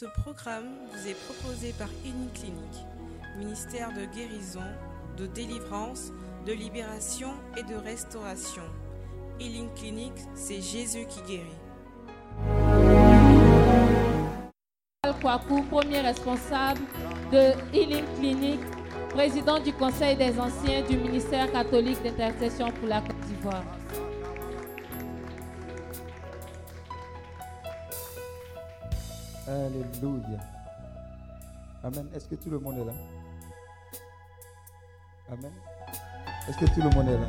Ce programme vous est proposé par Clinique, ministère de guérison, de délivrance, de libération et de restauration. Healing Clinic, c'est Jésus qui guérit. Kwaku, premier responsable de Healing Clinic, président du Conseil des anciens du ministère catholique d'intercession pour la Côte d'Ivoire. Alléluia. Amen. Est-ce que tout le monde est là? Amen. Est-ce que tout le monde est là?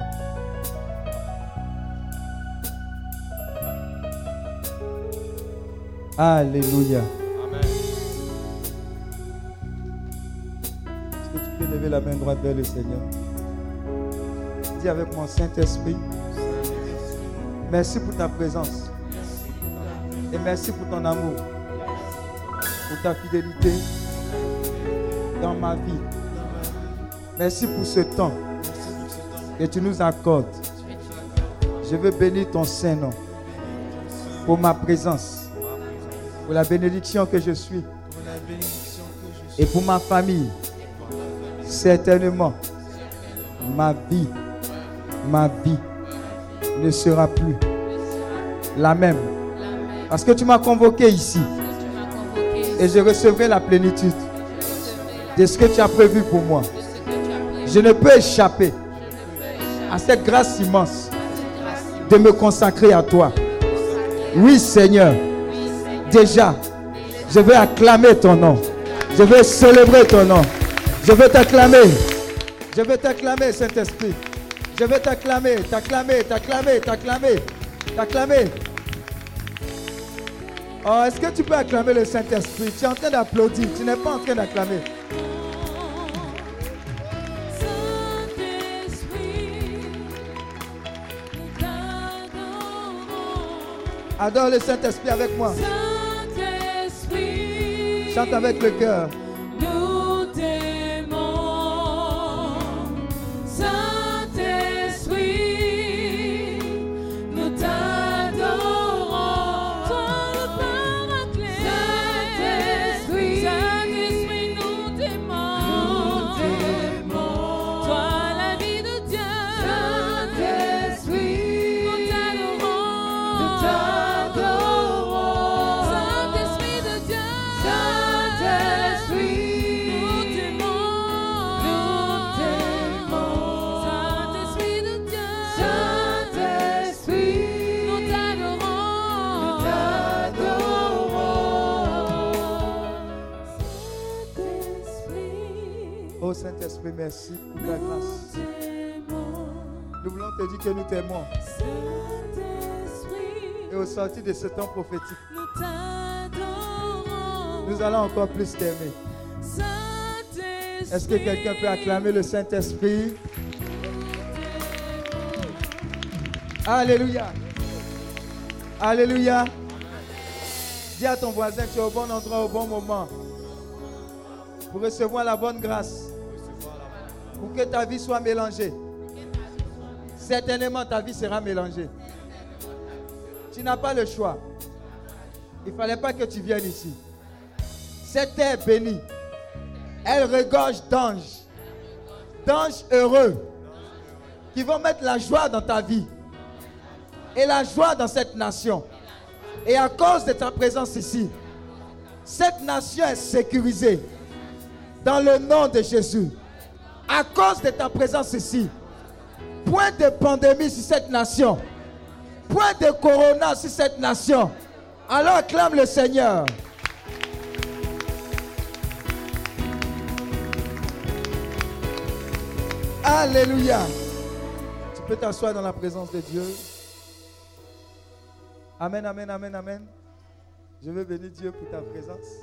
Alléluia. Amen. Est-ce que tu peux lever la main droite vers le Seigneur? Dis avec mon Saint-Esprit, merci pour ta présence. Et merci pour ton amour, pour ta fidélité dans ma vie. Merci pour ce temps que tu nous accordes. Je veux bénir ton Saint-Nom pour ma présence, pour la bénédiction que je suis et pour ma famille. Certainement, ma vie, ma vie ne sera plus la même. Parce que tu m'as convoqué ici et je recevrai la plénitude de ce que tu as prévu pour moi. Je ne peux échapper à cette grâce immense de me consacrer à toi. Oui, Seigneur. Déjà, je veux acclamer ton nom. Je veux célébrer ton nom. Je veux t'acclamer. Je veux t'acclamer, Saint-Esprit. Je veux t'acclamer, t'acclamer, t'acclamer, t'acclamer, t'acclamer. Oh, est-ce que tu peux acclamer le Saint-Esprit? Tu es en train d'applaudir, tu n'es pas en train d'acclamer. Adore le Saint-Esprit avec moi. Chante avec le cœur. Merci pour ta grâce. Nous voulons te dire que nous t'aimons. Et au sortir de ce temps prophétique, nous allons encore plus t'aimer. Est-ce que quelqu'un peut acclamer le Saint-Esprit? Alléluia. Alléluia. Dis à ton voisin, tu es au bon endroit au bon moment. Pour recevoir la bonne grâce. Pour que ta vie soit mélangée. Certainement, ta vie sera mélangée. Tu n'as pas le choix. Il ne fallait pas que tu viennes ici. Cette terre bénie, elle regorge d'anges. D'anges heureux qui vont mettre la joie dans ta vie et la joie dans cette nation. Et à cause de ta présence ici, cette nation est sécurisée dans le nom de Jésus. À cause de ta présence ici, point de pandémie sur cette nation, point de corona sur cette nation. Alors acclame le Seigneur. Alléluia. Tu peux t'asseoir dans la présence de Dieu. Amen, amen, amen, amen. Je veux bénir Dieu pour ta présence.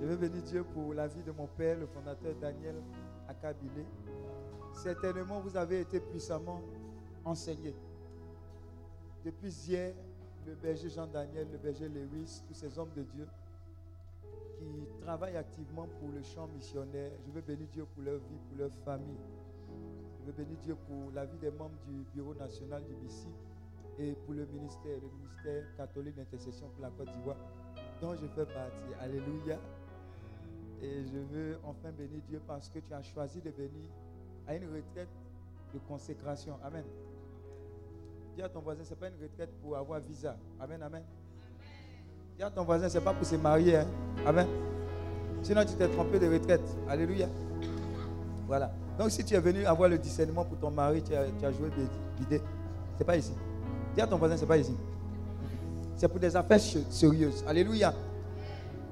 Je veux bénir Dieu pour la vie de mon père, le fondateur Daniel Akabile. Certainement, vous avez été puissamment enseigné. Depuis hier, le berger Jean-Daniel, le berger Lewis, tous ces hommes de Dieu qui travaillent activement pour le champ missionnaire. Je veux bénir Dieu pour leur vie, pour leur famille. Je veux bénir Dieu pour la vie des membres du Bureau national du BICI et pour le ministère, le ministère catholique d'intercession pour la Côte d'Ivoire. dont je fais partie. Alléluia. Et je veux enfin bénir Dieu parce que tu as choisi de venir à une retraite de consécration. Amen. Dis à ton voisin, ce n'est pas une retraite pour avoir visa. Amen, amen. Dis à ton voisin, ce n'est pas pour se marier. Hein. Amen. Sinon, tu t'es trompé de retraite. Alléluia. Voilà. Donc, si tu es venu avoir le discernement pour ton mari, tu as, tu as joué l'idée. Ce n'est pas ici. Dis à ton voisin, ce n'est pas ici. C'est pour des affaires sérieuses. Alléluia.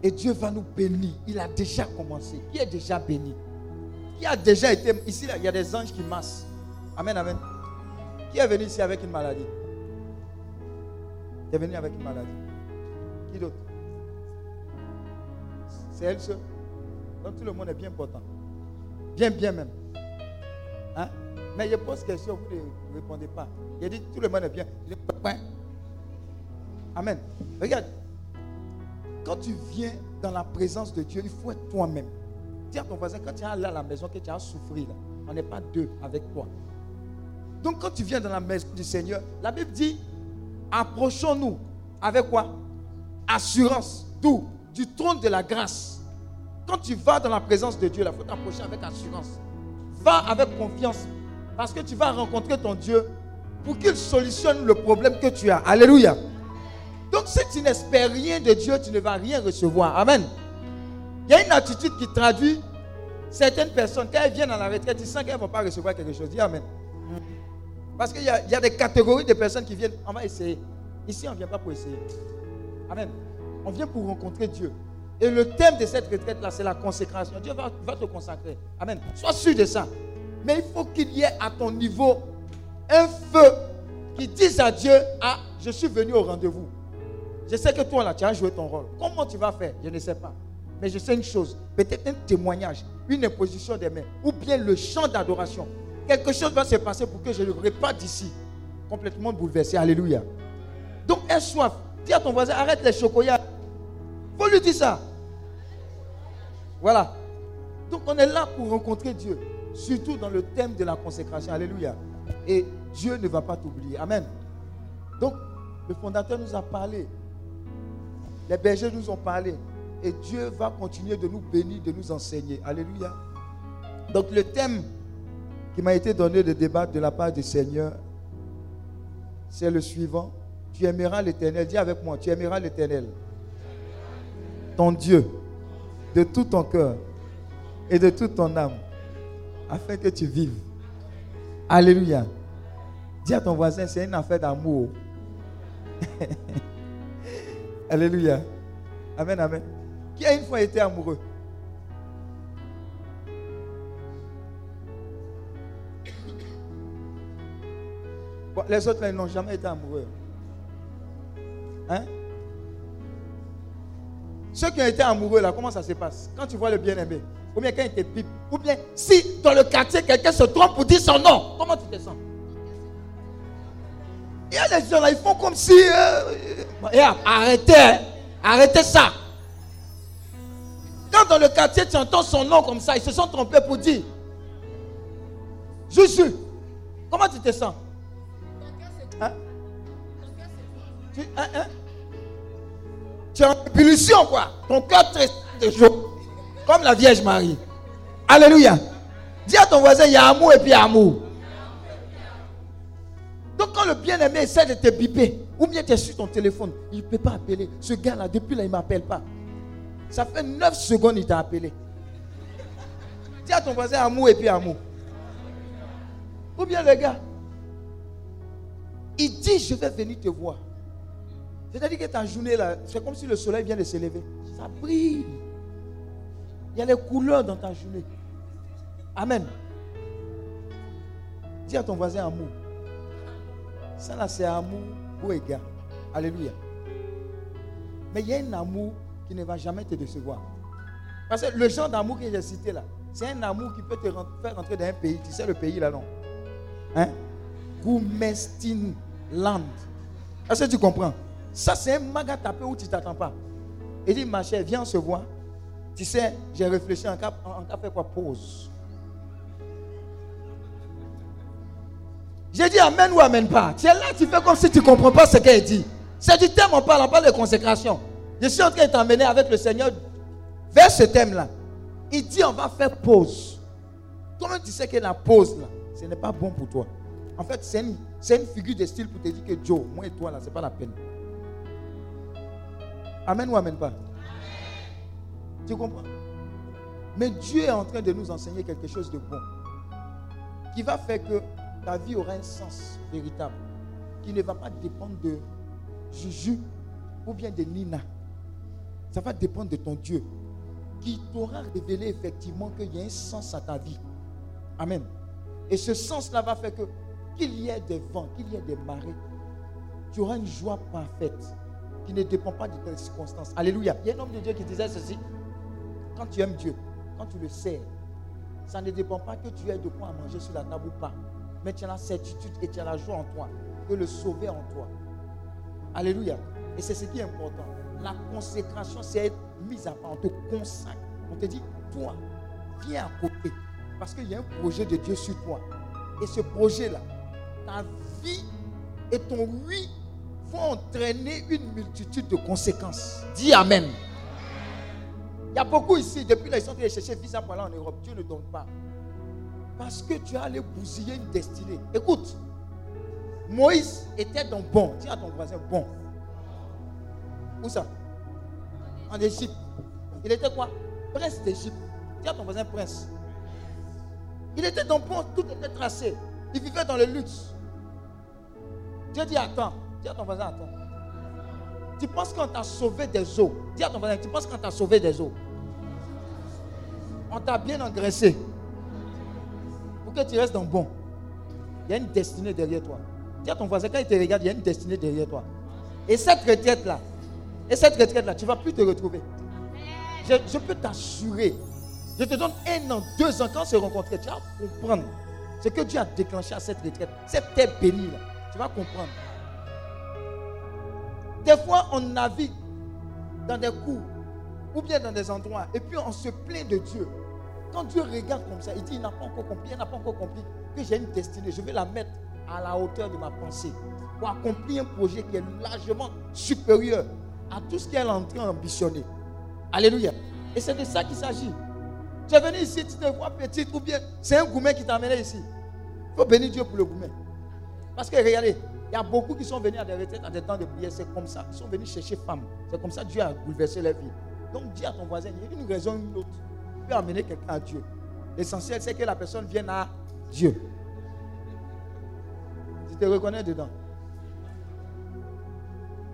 Et Dieu va nous bénir. Il a déjà commencé. Qui est déjà béni Qui a déjà été. Ici, là, il y a des anges qui massent. Amen, amen. Qui est venu ici avec une maladie? Qui est venu avec une maladie? Qui d'autre? C'est elle seule. Donc tout le monde est bien important. Bien, bien même. Hein? Mais je pose question, vous ne répondez pas. Il dit tout le monde est bien. Amen. Regarde. Quand tu viens dans la présence de Dieu, il faut être toi-même. Dis à ton voisin, quand tu es là à la maison, que tu as souffert, on n'est pas deux avec toi. Donc quand tu viens dans la maison du Seigneur, la Bible dit, approchons-nous avec quoi? Assurance. D'où? Du trône de la grâce. Quand tu vas dans la présence de Dieu, il faut t'approcher avec assurance. Va avec confiance. Parce que tu vas rencontrer ton Dieu pour qu'il solutionne le problème que tu as. Alléluia. Donc si tu n'espères rien de Dieu, tu ne vas rien recevoir. Amen. Il y a une attitude qui traduit certaines personnes, quand elles viennent à la retraite, ils sentent qu'elles ne vont pas recevoir quelque chose. Dis Amen. Parce qu'il y, a des catégories de personnes qui viennent, on va essayer. Ici, on ne vient pas pour essayer. Amen. On vient pour rencontrer Dieu. Et le thème de cette retraite-là, c'est la consécration. Dieu va, te consacrer. Amen. Sois sûr de ça. Mais il faut qu'il y ait à ton niveau un feu qui dise à Dieu, ah, je suis venu au rendez-vous. Je sais que toi, là, tu as joué ton rôle. Comment tu vas faire? Je ne sais pas. Mais je sais une chose. Peut-être un témoignage, une imposition des mains, ou bien le chant d'adoration quelque chose va se passer pour que je ne reparte d'ici complètement bouleversé. Alléluia. Donc, aie soif. Dis à ton voisin, arrête les chocolats. faut lui dire ça. Voilà. Donc, on est là pour rencontrer Dieu. Surtout dans le thème de la consécration. Alléluia. Et Dieu ne va pas t'oublier. Amen. Donc, le fondateur nous a parlé. Les bergers nous ont parlé. Et Dieu va continuer de nous bénir, de nous enseigner. Alléluia. Donc, le thème qui m'a été donné de débattre de la part du Seigneur, c'est le suivant. Tu aimeras l'éternel. Dis avec moi, tu aimeras l'éternel. Ton Dieu, de tout ton cœur et de toute ton âme, afin que tu vives. Alléluia. Dis à ton voisin, c'est une affaire d'amour. Alléluia. Amen, amen. Qui a une fois été amoureux? Les autres, ils n'ont jamais été amoureux. Hein? Ceux qui ont été amoureux, là, comment ça se passe? Quand tu vois le bien-aimé, ou bien quand il te pipe, ou bien si dans le quartier, quelqu'un se trompe pour dire son nom, comment tu te sens? Il y a des gens là, ils font comme si. Euh, arrêtez, hein. arrêtez ça. Quand dans le quartier, tu entends son nom comme ça, ils se sont trompés pour dire Juju, comment tu te sens? Tu, hein, hein? tu es en ébullition, quoi. Ton cœur de chaud. Comme la Vierge Marie. Alléluia. Dis à ton voisin, il y a amour et puis amour. Donc quand le bien-aimé essaie de te biper, ou bien tu es sur ton téléphone, il ne peut pas appeler. Ce gars-là, depuis là, il ne m'appelle pas. Ça fait 9 secondes, il t'a appelé. Dis à ton voisin, amour et puis amour. Ou bien le gars, il dit, je vais venir te voir. C'est-à-dire que ta journée là, c'est comme si le soleil vient de se lever. Ça brille. Il y a les couleurs dans ta journée. Amen. Dis à ton voisin amour. Ça là, c'est amour pour égard. Alléluia. Mais il y a un amour qui ne va jamais te décevoir. Parce que le genre d'amour que j'ai cité là, c'est un amour qui peut te faire rentrer dans un pays. Tu sais le pays là, non? Hein? Land. Est-ce que tu comprends? Ça, c'est un maga tapé où tu ne t'attends pas. Il dit, ma chère, viens se voir. Tu sais, j'ai réfléchi en cas, en cas fait quoi? Pause. J'ai dit Amen ou Amen pas. Tu es là, tu fais comme si tu ne comprends pas ce qu'elle dit. C'est du thème, on parle, on parle de consécration. Je suis en train de t'emmener avec le Seigneur vers ce thème-là. Il dit on va faire pause. Toi-même, tu sais que la pause, là, ce n'est pas bon pour toi. En fait, c'est une, une, figure de style pour te dire que Joe, moi et toi, là, ce n'est pas la peine. Amen ou amen pas Tu comprends? Mais Dieu est en train de nous enseigner quelque chose de bon. Qui va faire que ta vie aura un sens véritable. Qui ne va pas dépendre de Juju ou bien de Nina. Ça va dépendre de ton Dieu. Qui t'aura révélé effectivement qu'il y a un sens à ta vie. Amen. Et ce sens-là va faire que qu'il y ait des vents, qu'il y ait des marées, tu auras une joie parfaite qui ne dépend pas de tes circonstances. Alléluia. Il y a un homme de Dieu qui disait ceci. Quand tu aimes Dieu, quand tu le sers, ça ne dépend pas que tu aies de quoi manger sur la table ou pas. Mais tu as la certitude et tu as la joie en toi, que le sauver en toi. Alléluia. Et c'est ce qui est important. La consécration, c'est être mise à part. On te consacre. On te dit, toi, viens à côté. Parce qu'il y a un projet de Dieu sur toi. Et ce projet-là, ta vie et ton oui vont entraîner une multitude de conséquences. Dis Amen. Il y a beaucoup ici, depuis là, ils sont allés chercher visa pour aller en Europe. Dieu ne donne pas. Parce que tu as allé bousiller une destinée. Écoute, Moïse était dans bon. Dis à ton voisin bon. Où ça? En Égypte. Il était quoi? Prince d'Égypte. Dis à ton voisin prince. Il était dans bon, tout était tracé. Il vivait dans le luxe. Dieu dit attends. Dis à ton voisin attends. Tu penses qu'on t'a sauvé des eaux? Dis à ton voisin, tu penses qu'on t'a sauvé des eaux? On t'a bien engraissé. Que tu restes dans bon. Il y a une destinée derrière toi. Dis à ton voisin, quand il te regarde, il y a une destinée derrière toi. Et cette retraite-là, et cette retraite-là, tu ne vas plus te retrouver. Je, je peux t'assurer je te donne un an, deux ans, quand on se rencontrer, tu vas comprendre ce que Dieu a déclenché à cette retraite. Cette terre bénie là, tu vas comprendre. Des fois, on navigue dans des cours ou bien dans des endroits et puis on se plaint de Dieu. Quand Dieu regarde comme ça, il dit, il n'a pas encore compris, il n'a pas encore compris que j'ai une destinée. Je vais la mettre à la hauteur de ma pensée pour accomplir un projet qui est largement supérieur à tout ce qu'elle est en train d'ambitionner. Alléluia. Et c'est de ça qu'il s'agit. Tu es venu ici, tu te vois petite ou bien c'est un gourmet qui t'a amené ici. Il faut bénir Dieu pour le gourmet. Parce que regardez, il y a beaucoup qui sont venus à des retraites, à des temps de prière. C'est comme ça. Ils sont venus chercher femme. C'est comme ça que Dieu a bouleversé leur vie. Donc dis à ton voisin, il y a une raison ou une autre. Amener quelqu'un à Dieu. L'essentiel, c'est que la personne vienne à Dieu. Tu te reconnais dedans.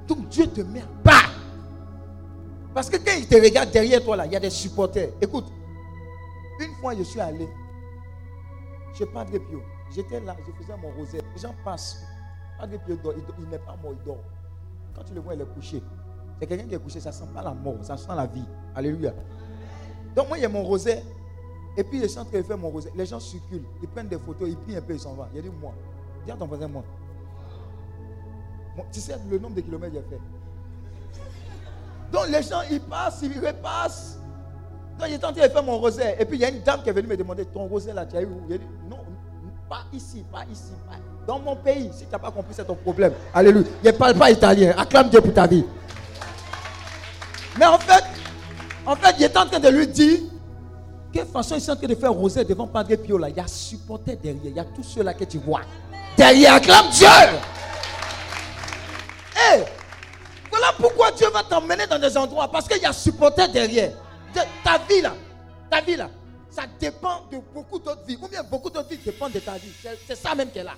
Donc Dieu te met à bas. Parce que quand il te regarde derrière toi, là, il y a des supporters. Écoute, une fois, je suis allé chez Padre Pio. J'étais là, je faisais mon rosaire. Les gens passent. Padre Pio dort. Il, n'est pas mort, il dort. Quand tu le vois, il est couché. C'est quelqu'un qui est couché, ça ne sent pas la mort, ça sent la vie. Alléluia. Donc, moi, il y a mon rosaire. Et puis, je suis en train de faire mon rosaire. Les gens circulent. Ils prennent des photos, ils prient un peu, ils s'en vont. Il a dit, moi. Dis à ton voisin, moi. Tu sais le nombre de kilomètres j'ai fait. Donc, les gens, ils passent, ils repassent. Quand j'étais en train de faire mon rosaire, et puis il y a une dame qui est venue me demander Ton rosaire là, tu as eu où? Non, pas ici, pas ici. Pas... Dans mon pays, si tu n'as pas compris, c'est ton problème. Alléluia. Je ne parle pas italien. Acclame Dieu pour ta vie. Mais en fait, en fait, il était en train de lui dire quelle façon il est en train de faire rosaire devant Padre Pio là. Il y a supporté derrière. Il y a tous ceux-là que tu vois. Derrière, acclame Dieu. Hé, voilà pourquoi Dieu va t'emmener dans des endroits. Parce qu'il y a supporté derrière ta vie là, ta vie là, ça dépend de beaucoup d'autres vies. Ou bien beaucoup d'autres vies dépendent de ta vie. C'est ça même qu'elle a.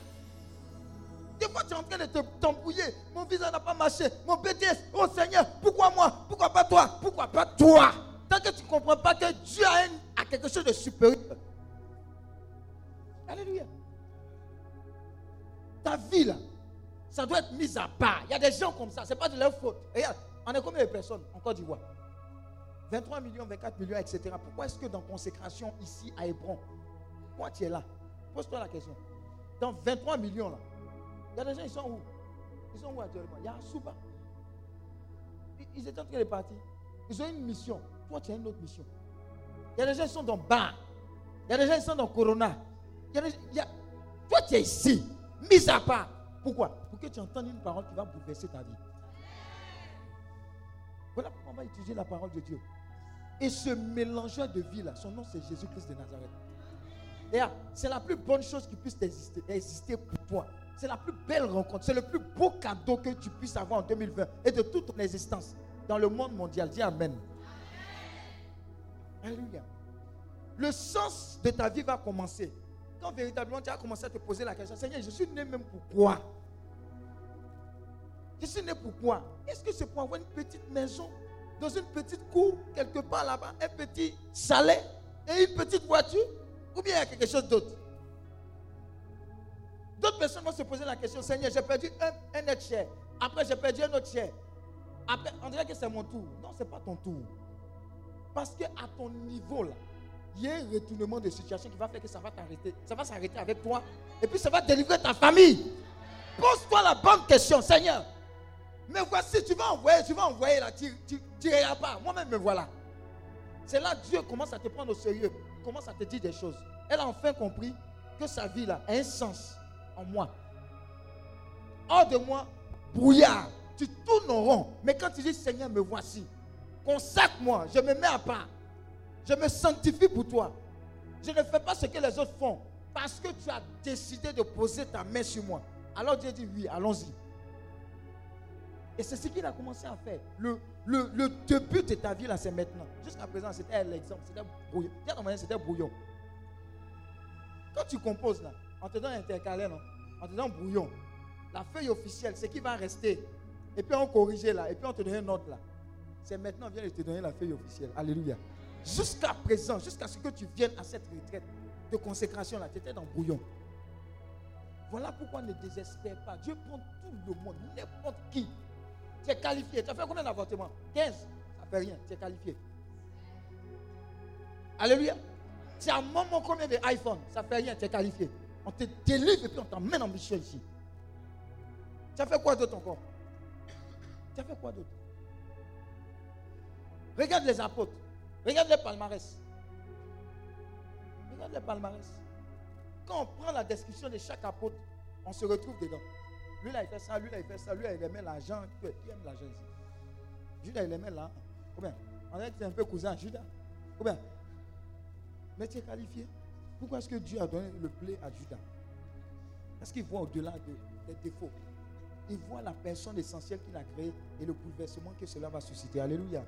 Des fois, tu es en train de te t'embrouiller. Mon visa n'a pas marché. Mon BTS. Oh Seigneur, pourquoi moi? Pourquoi pas toi? Pourquoi pas toi? Tant que tu ne comprends pas que Dieu a, a quelque chose de supérieur. Alléluia. Ta vie là, ça doit être mis à part. Il y a des gens comme ça. Ce n'est pas de leur faute. Regarde, on est combien de personnes en Côte d'Ivoire? 23 millions, 24 millions, etc. Pourquoi est-ce que dans consécration ici à Hébron, pourquoi tu es là? Pose-toi la question. Dans 23 millions là, il y a des gens, ils sont où? Ils sont où actuellement? Il y a Souba. Ils étaient en train de partir. Ils ont une mission. Toi, tu as une autre mission. Il y a des gens qui sont dans Bar. Il y a des gens qui sont dans Corona. Y a. Toi, tu es ici, mis à part. Pourquoi? Pour que tu entendes une parole qui va bouleverser ta vie. Voilà pourquoi on va étudier la parole de Dieu. Et ce mélangeur de vie là, son nom c'est Jésus-Christ de Nazareth. Et c'est la plus bonne chose qui puisse exister pour toi. C'est la plus belle rencontre. C'est le plus beau cadeau que tu puisses avoir en 2020 et de toute ton existence dans le monde mondial. Dis Amen. Alléluia. Le sens de ta vie va commencer. Quand véritablement tu as commencé à te poser la question, Seigneur, je suis né même pourquoi Je suis né pourquoi Est-ce que c'est pour avoir une petite maison dans une petite cour, quelque part là-bas, un petit chalet et une petite voiture? Ou bien il y a quelque chose d'autre? Personnes vont se poser la question, Seigneur, j'ai perdu un, un cher. Après, j'ai perdu un autre cher. Après, on dirait que c'est mon tour. Non, ce n'est pas ton tour. Parce qu'à ton niveau là, il y a un retournement de situation qui va faire que ça va t'arrêter. Ça va s'arrêter avec toi. Et puis ça va délivrer ta famille. Pose-toi la bonne question, Seigneur. Mais voici, tu vas envoyer, tu vas envoyer là, tu n'iras pas. Moi-même, me voilà. C'est là Dieu commence à te prendre au sérieux, commence à te dire des choses. Elle a enfin compris que sa vie là a un sens moi. Hors de moi, brouillard. Tu tournes en rond. Mais quand tu dis Seigneur, me voici, consacre-moi, je me mets à part. Je me sanctifie pour toi. Je ne fais pas ce que les autres font parce que tu as décidé de poser ta main sur moi. Alors Dieu dit oui, allons-y. Et c'est ce qu'il a commencé à faire. Le, le, le début de ta vie, là, c'est maintenant. Jusqu'à présent, c'était l'exemple. C'était brouillon. C'était brouillon. Quand tu composes, là, on te donne un intercalaire, non? On te donne brouillon. La feuille officielle, c'est qui va rester? Et puis on corrige là. Et puis on te donne une note là. C'est maintenant, on vient de te donner la feuille officielle. Alléluia. Jusqu'à présent, jusqu'à ce que tu viennes à cette retraite de consécration là, tu étais dans brouillon. Voilà pourquoi ne désespère pas. Dieu prend tout le monde, n'importe qui. Tu es qualifié. Tu as fait combien d'avortements? 15. Ça fait rien. Tu es qualifié. Alléluia. Tu as moment combien d'iPhone Ça fait rien. Tu es qualifié. On te délivre et puis on t'emmène en mission ici. Tu as fait quoi d'autre encore? Tu as fait quoi d'autre? Regarde les apôtres. Regarde les palmarès. Regarde les palmarès. Quand on prend la description de chaque apôtre, on se retrouve dedans. Lui là, il fait ça, lui là, il fait ça, lui là, il aimait l'argent. Qui aime l'argent ici? Judas, il aimait là. Combien? On dirait que c'est un peu cousin, Judas. Combien? Mais tu es qualifié. Pourquoi est-ce que Dieu a donné le blé à Judas? Parce qu'il voit au-delà des défauts. Il voit la personne essentielle qu'il a créée et le bouleversement que cela va susciter. Alléluia.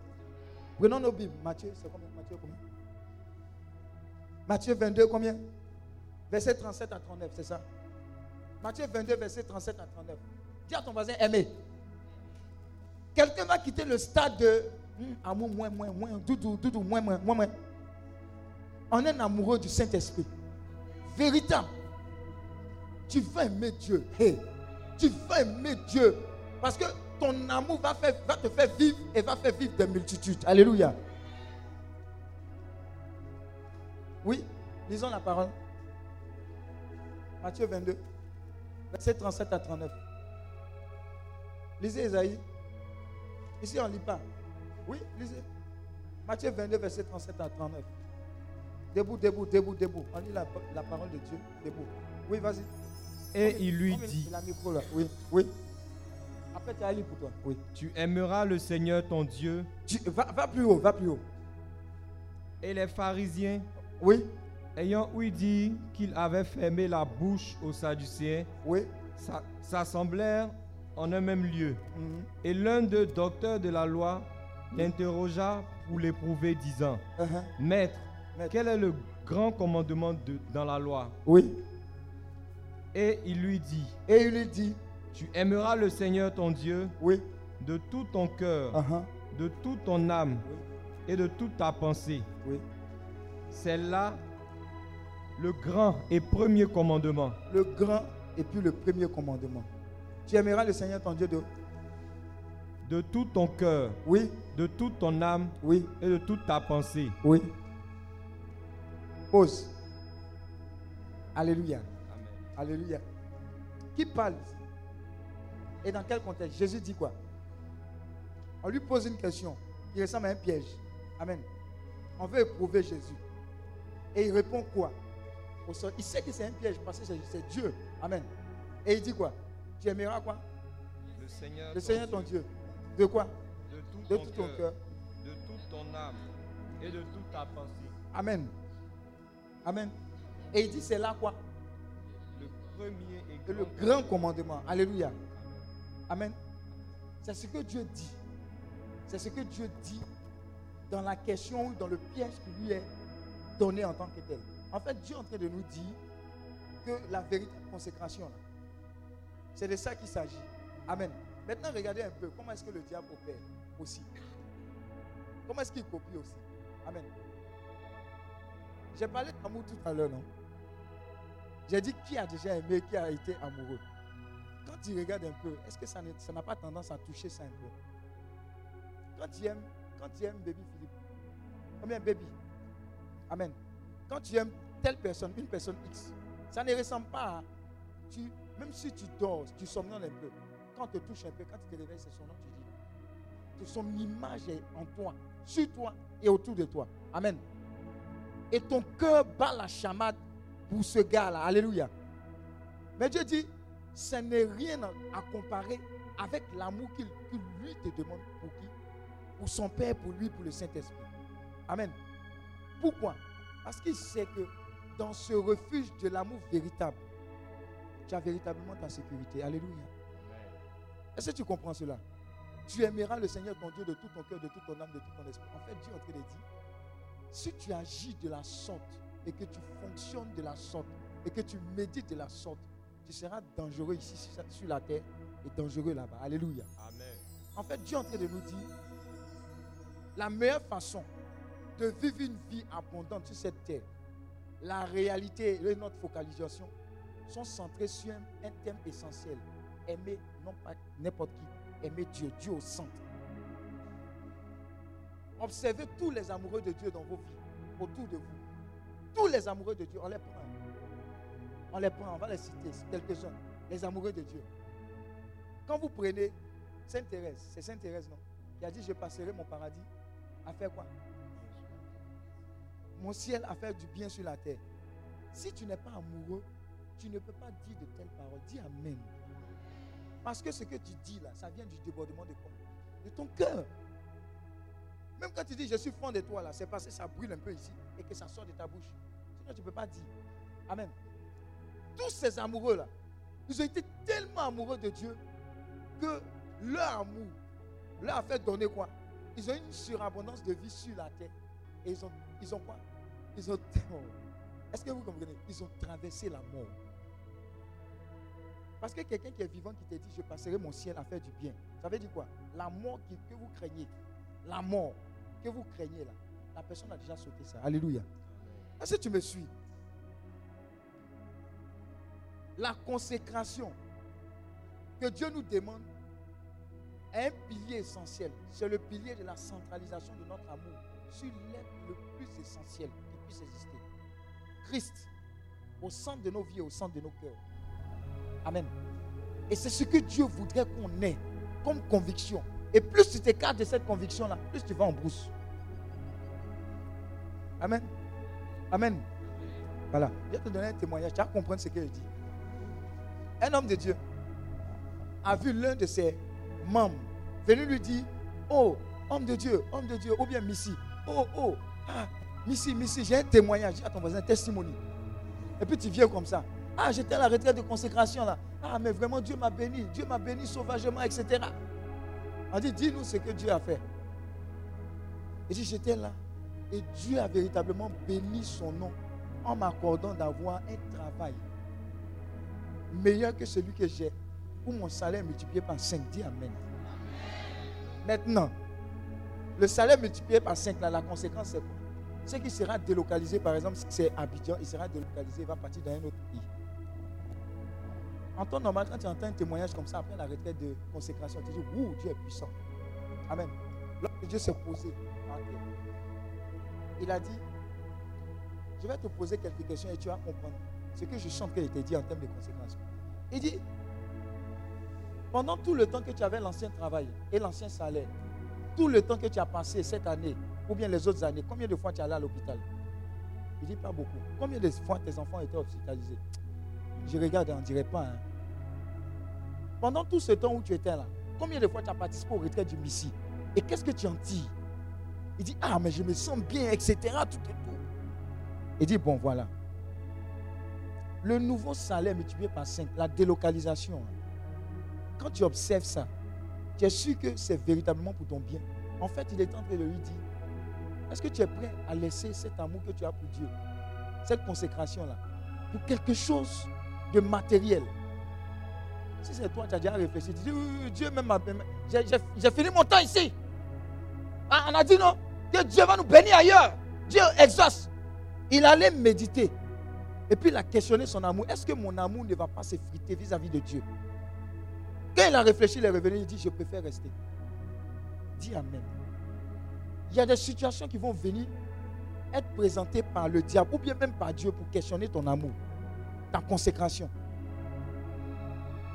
Prenons nos Bibles. Matthieu, c'est combien? Matthieu, combien? Matthieu 22, combien? Verset 37 à 39, c'est ça? Matthieu 22, verset 37 à 39. Dis à ton voisin, aimé. Quelqu'un va quitter le stade de hum, amour, moins, moins, moins, doudou, doudou, moins, moins, moins, moins. On est amoureux du Saint-Esprit. Véritable. Tu vas aimer Dieu. Tu vas aimer Dieu. Parce que ton amour va, va te faire vivre et va faire vivre des multitudes. Alléluia. Oui, lisons la parole. Matthieu 22, verset 37 à 39. Lisez Esaïe. Ici, on ne lit pas. Oui, lisez. Matthieu 22, verset 37 à 39. Debout, debout, debout, debout. On lit la, parole de Dieu. Debout. Oui, vas-y. Et il lui dit. Oui, oui. Après, tu as pour toi. Oui. Tu aimeras le Seigneur ton Dieu. Tu, va, va plus haut, va plus haut. Et les pharisiens. Oui. Ayant ouï dire qu'il avait fermé la bouche aux Sadducéens. Oui. S'assemblèrent en un même lieu. Mhm. Et l'un des docteurs de la loi l'interrogea pour l'éprouver, disant uh-huh. Maître, quel est le grand commandement de, dans la loi? Oui. Et il lui dit Et il lui dit tu aimeras le Seigneur ton Dieu oui. de tout ton cœur, uh-huh. de toute ton âme et de toute ta pensée. Oui. C'est là le grand et premier commandement. Le grand et puis le premier commandement. Tu aimeras le Seigneur ton Dieu de de tout ton cœur, oui, de toute ton âme, oui, et de toute ta pensée. Oui. Pause. Alléluia. Amen. Alléluia. Qui parle et dans quel contexte? Jésus dit quoi? On lui pose une question qui ressemble à un piège. Amen. On veut éprouver Jésus. Et il répond quoi? Il sait que c'est un piège parce que c'est Dieu. Amen. Et il dit quoi? Tu aimeras quoi? Le Seigneur, le Seigneur ton Dieu. De quoi? De de tout, ton, cœur, de toute ton âme et de toute ta pensée. Amen. Amen. Et il dit, c'est là quoi? Le premier et le grand commandement. Alléluia. Amen. C'est ce que Dieu dit. C'est ce que Dieu dit dans la question ou dans le piège qui lui est donné en tant que tel. En fait, Dieu est en train de nous dire que la véritable consécration, c'est de ça qu'il s'agit. Amen. Maintenant, regardez un peu comment est-ce que le diable opère aussi. Comment est-ce qu'il copie aussi? Amen. J'ai parlé d'amour tout à l'heure, non? J'ai dit qui a déjà aimé, qui a été amoureux. Quand tu regardes un peu, est-ce que ça n'a pas tendance à toucher ça un peu? Quand tu aimes, quand tu aimes baby Philippe, combien baby? Amen. Quand tu aimes telle personne, une personne X, ça ne ressemble pas à. Tu, même si tu dors, tu somnoles un peu. Quand tu te touches un peu, quand tu te réveilles, c'est son nom, tu dis. Son image est en toi, sur toi et autour de toi. Amen. Et ton cœur bat la chamade pour ce gars-là. Alléluia. Mais Dieu dit, ce n'est rien à comparer avec l'amour qu'il lui te demande pour qui? Pour son Père, pour lui, pour le Saint-Esprit. Amen. Pourquoi? Parce qu'il sait que dans ce refuge de l'amour véritable, tu as véritablement ta sécurité. Alléluia. Est-ce que tu comprends cela? Tu aimeras le Seigneur ton Dieu de tout ton cœur, de toute ton âme, de tout ton esprit. En fait, Dieu est en train de dire, si tu agis de la sorte et que tu fonctionnes de la sorte et que tu médites de la sorte, tu seras dangereux ici sur la terre et dangereux là-bas. Alléluia. Amen. En fait, Dieu est en train de nous dire la meilleure façon de vivre une vie abondante sur cette terre, la réalité et notre focalisation sont centrés sur un, thème essentiel. Aimer non pas n'importe qui, aimer Dieu, Dieu au centre. Observez tous les amoureux de Dieu dans vos vies, autour de vous. Tous les amoureux de Dieu, on les prend. On les prend, on va les citer, quelques-uns. Les amoureux de Dieu. Quand vous prenez Sainte Thérèse, c'est Sainte Thérèse, non? Qui a dit Je passerai mon paradis à faire quoi? Mon ciel à faire du bien sur la terre. Si tu n'es pas amoureux, tu ne peux pas dire de telles paroles. Dis Amen. Parce que ce que tu dis là, ça vient du débordement de quoi? De ton cœur. Même quand tu dis je suis fond de toi là, c'est parce que ça brûle un peu ici et que ça sort de ta bouche. Sinon tu ne peux pas dire. Amen. Tous ces amoureux là, ils ont été tellement amoureux de Dieu que leur amour leur a fait donner quoi? Ils ont une surabondance de vie sur la terre. Et ils ont, ils ont quoi? Ils ont. Est-ce que vous comprenez? Ils ont traversé la mort. Parce que quelqu'un qui est vivant qui te dit je passerai mon ciel à faire du bien. Ça veut dire quoi? La mort que vous craignez, la mort que vous craignez là, la personne a déjà sauté ça. Alléluia. Est-ce que tu me suis? La consécration que Dieu nous demande est un pilier essentiel. C'est le pilier de la centralisation de notre amour sur l'être le plus essentiel qui puisse exister. Christ au centre de nos vies, au centre de nos cœurs. Amen. Et c'est ce que Dieu voudrait qu'on ait comme conviction. Et plus tu t'écartes de cette conviction-là, plus tu vas en brousse. Amen. Amen. Voilà. Je vais te donner un témoignage. Tu vas comprendre ce qu'il dit. Un homme de Dieu a vu l'un de ses membres venir lui dire Oh, homme de Dieu, homme de Dieu, ou bien Missy. Oh, oh, ah, Missy, Missy, j'ai un témoignage. Dis à ton voisin, un testimony. Et puis tu viens comme ça. Ah, j'étais à la retraite de consécration là. Ah, mais vraiment, Dieu m'a béni. Dieu m'a béni sauvagement, etc. On dit, dis-nous ce que Dieu a fait. Et si j'étais là. Et Dieu a véritablement béni son nom en m'accordant d'avoir un travail meilleur que celui que j'ai, où mon salaire multiplié par 5. Dis Amen. Maintenant, le salaire multiplié par 5, là, la conséquence, c'est quoi? C'est qu'il sera délocalisé, par exemple, si c'est Abidjan, il sera délocalisé, il va partir dans un autre pays. En temps normal, quand tu entends un témoignage comme ça après la retraite de consécration, tu dis, ouh, Dieu est puissant. Amen. Lorsque Dieu s'est posé il a dit, je vais te poser quelques questions et tu vas comprendre ce que je chante qu'il était dit en termes de conséquences. Il dit, pendant tout le temps que tu avais l'ancien travail et l'ancien salaire, tout le temps que tu as passé cette année, ou bien les autres années, combien de fois tu es allé à l'hôpital? Il dit pas beaucoup. Combien de fois tes enfants étaient hospitalisés? Je regarde et on ne dirait pas. Hein. Pendant tout ce temps où tu étais là, combien de fois tu as participé au retrait du Messie? Et qu'est-ce que tu en tires? Il dit, ah, mais je me sens bien, etc. Tout et tout. Il dit, bon, voilà. Le nouveau salaire multiplié par 5, la délocalisation. Hein. Quand tu observes ça, tu es sûr que c'est véritablement pour ton bien. En fait, il est en train de lui dire, est-ce que tu es prêt à laisser cet amour que tu as pour Dieu, cette consécration-là, pour quelque chose? De matériel Si c'est toi, tu as déjà réfléchi, tu dis, oui, Dieu même J'ai fini mon temps ici. Ah, on a dit non, que Dieu va nous bénir ailleurs. Dieu exauce. Il allait méditer. Et puis il a questionné son amour. Est-ce que mon amour ne va pas s'effriter vis-à-vis de Dieu? Quand il a réfléchi, il est revenu, il dit, je préfère rester. Dis Amen. Il y a des situations qui vont venir être présentées par le diable ou bien même par Dieu pour questionner ton amour, ta consécration.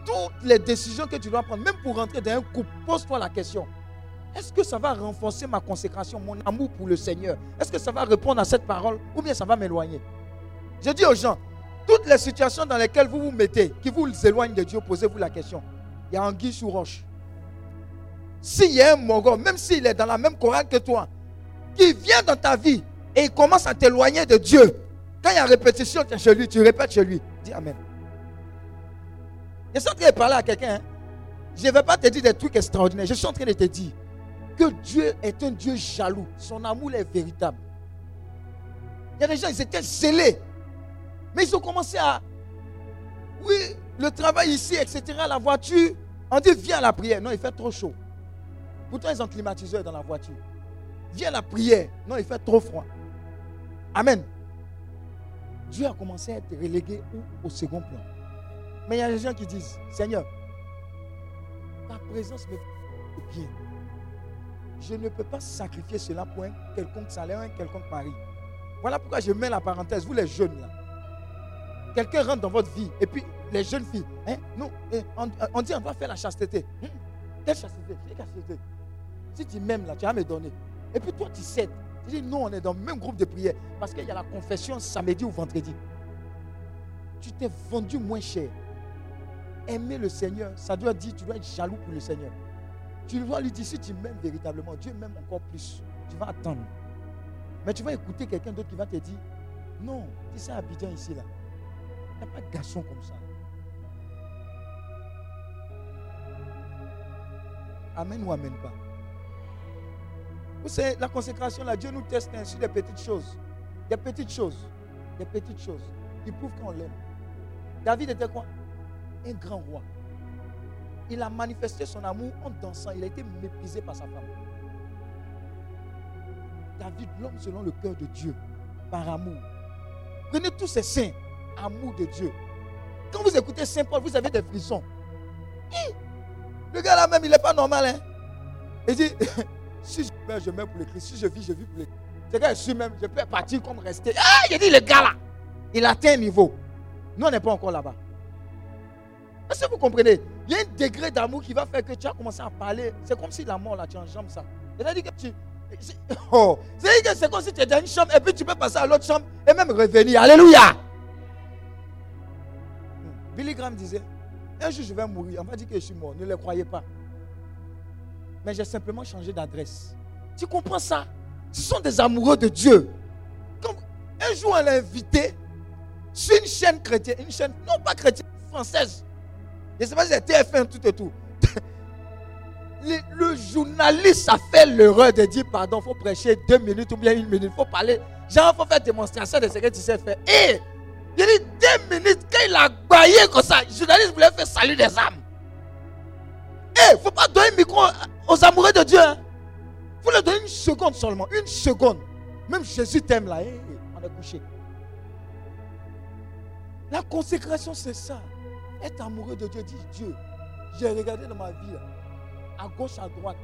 Toutes les décisions que tu dois prendre, même pour rentrer dans un couple, pose-toi la question. Est-ce que ça va renforcer ma consécration, mon amour pour le Seigneur? Est-ce que ça va répondre à cette parole ou bien ça va m'éloigner? Je dis aux gens, toutes les situations dans lesquelles vous vous mettez, qui vous éloignent de Dieu, posez-vous la question. Il y a un guide sous roche. S'il y a un Mongol, même s'il est dans la même chorale que toi, qui vient dans ta vie et il commence à t'éloigner de Dieu, quand il y a répétition chez lui, tu répètes chez lui. Dis Amen. Je suis en train de parler à quelqu'un. Hein. Je ne vais pas te dire des trucs extraordinaires. Je suis en train de te dire que Dieu est un Dieu jaloux. Son amour est véritable. Il y a des gens, ils étaient zélés. Mais ils ont commencé à. Oui, le travail ici, etc. La voiture. On dit, viens à la prière. Non, il fait trop chaud. Pourtant, ils ont climatiseur dans la voiture. Viens à la prière. Non, il fait trop froid. Amen. Dieu a commencé à être relégué au second plan. Mais il y a des gens qui disent, Seigneur, ta présence me fait bien. Je ne peux pas sacrifier cela pour un quelconque salaire, un quelconque mari. Voilà pourquoi je mets la parenthèse, vous les jeunes là. Quelqu'un rentre dans votre vie, et puis les jeunes filles, hein, nous, eh, on, dit on doit faire la chasteté. Hum, quelle chasteté? Quelle chasteté? Si tu m'aimes là, tu vas me donner. Et puis toi, tu cèdes. Tu dis, non, on est dans le même groupe de prière. Parce qu'il y a la confession samedi ou vendredi. Tu t'es vendu moins cher. Aimer le Seigneur, ça doit dire, tu dois être jaloux pour le Seigneur. Tu dois lui dire, si tu m'aimes véritablement, Dieu m'aime encore plus. Tu vas attendre. Mais tu vas écouter quelqu'un d'autre qui va te dire, non, tu sais, Abidjan ici, là. Il n'y a pas de garçon comme ça. Amen ou amen pas. Vous savez, la consécration, là, Dieu nous teste ainsi des petites choses. Des petites choses. Des petites choses qui prouvent qu'on l'aime. David était quoi? Un grand roi. Il a manifesté son amour en dansant. Il a été méprisé par sa femme. David, l'homme selon le cœur de Dieu, par amour. Prenez tous ces saints, amour de Dieu. Quand vous écoutez Saint Paul, vous avez des frissons. Le gars là même, il n'est pas normal. Hein? Il dit, je meurs pour le Christ. Si je vis, je vis pour le Christ. C'est que je suis même, je peux partir comme rester. Ah, il dit, le gars là, il atteint un niveau. Nous, on n'est pas encore là-bas. Est-ce que vous comprenez? Il y a un degré d'amour qui va faire que tu as commencé à parler. C'est comme si la mort, là, tu enjambes ça. C'est-à-dire que tu. Oh, c'est comme si tu es dans une chambre et puis tu peux passer à l'autre chambre et même revenir. Alléluia. Billy Graham disait un jour, je vais mourir. On va dire que je suis mort. Ne le croyez pas. Mais j'ai simplement changé d'adresse. Tu comprends ça? Ce sont des amoureux de Dieu. un jour, on l'a invité sur une chaîne chrétienne. Une chaîne, non pas chrétienne, française. Je ne sais pas si c'est TF1, tout et tout. Le, journaliste a fait l'erreur de dire pardon, il faut prêcher deux minutes ou bien une minute. Il faut parler. Genre, il faut faire démonstration de ce que tu sais faire. Et il dit deux minutes, quand il a baillé comme ça, le journaliste voulait faire salut des âmes. Eh, il ne faut pas donner un micro aux amoureux de Dieu. Hein. Faut leur donner une seconde seulement. Une seconde. Même Jésus t'aime là. Eh, on est couché. La consécration, c'est ça. Être amoureux de Dieu, dit Dieu. J'ai regardé dans ma vie, à gauche, à droite.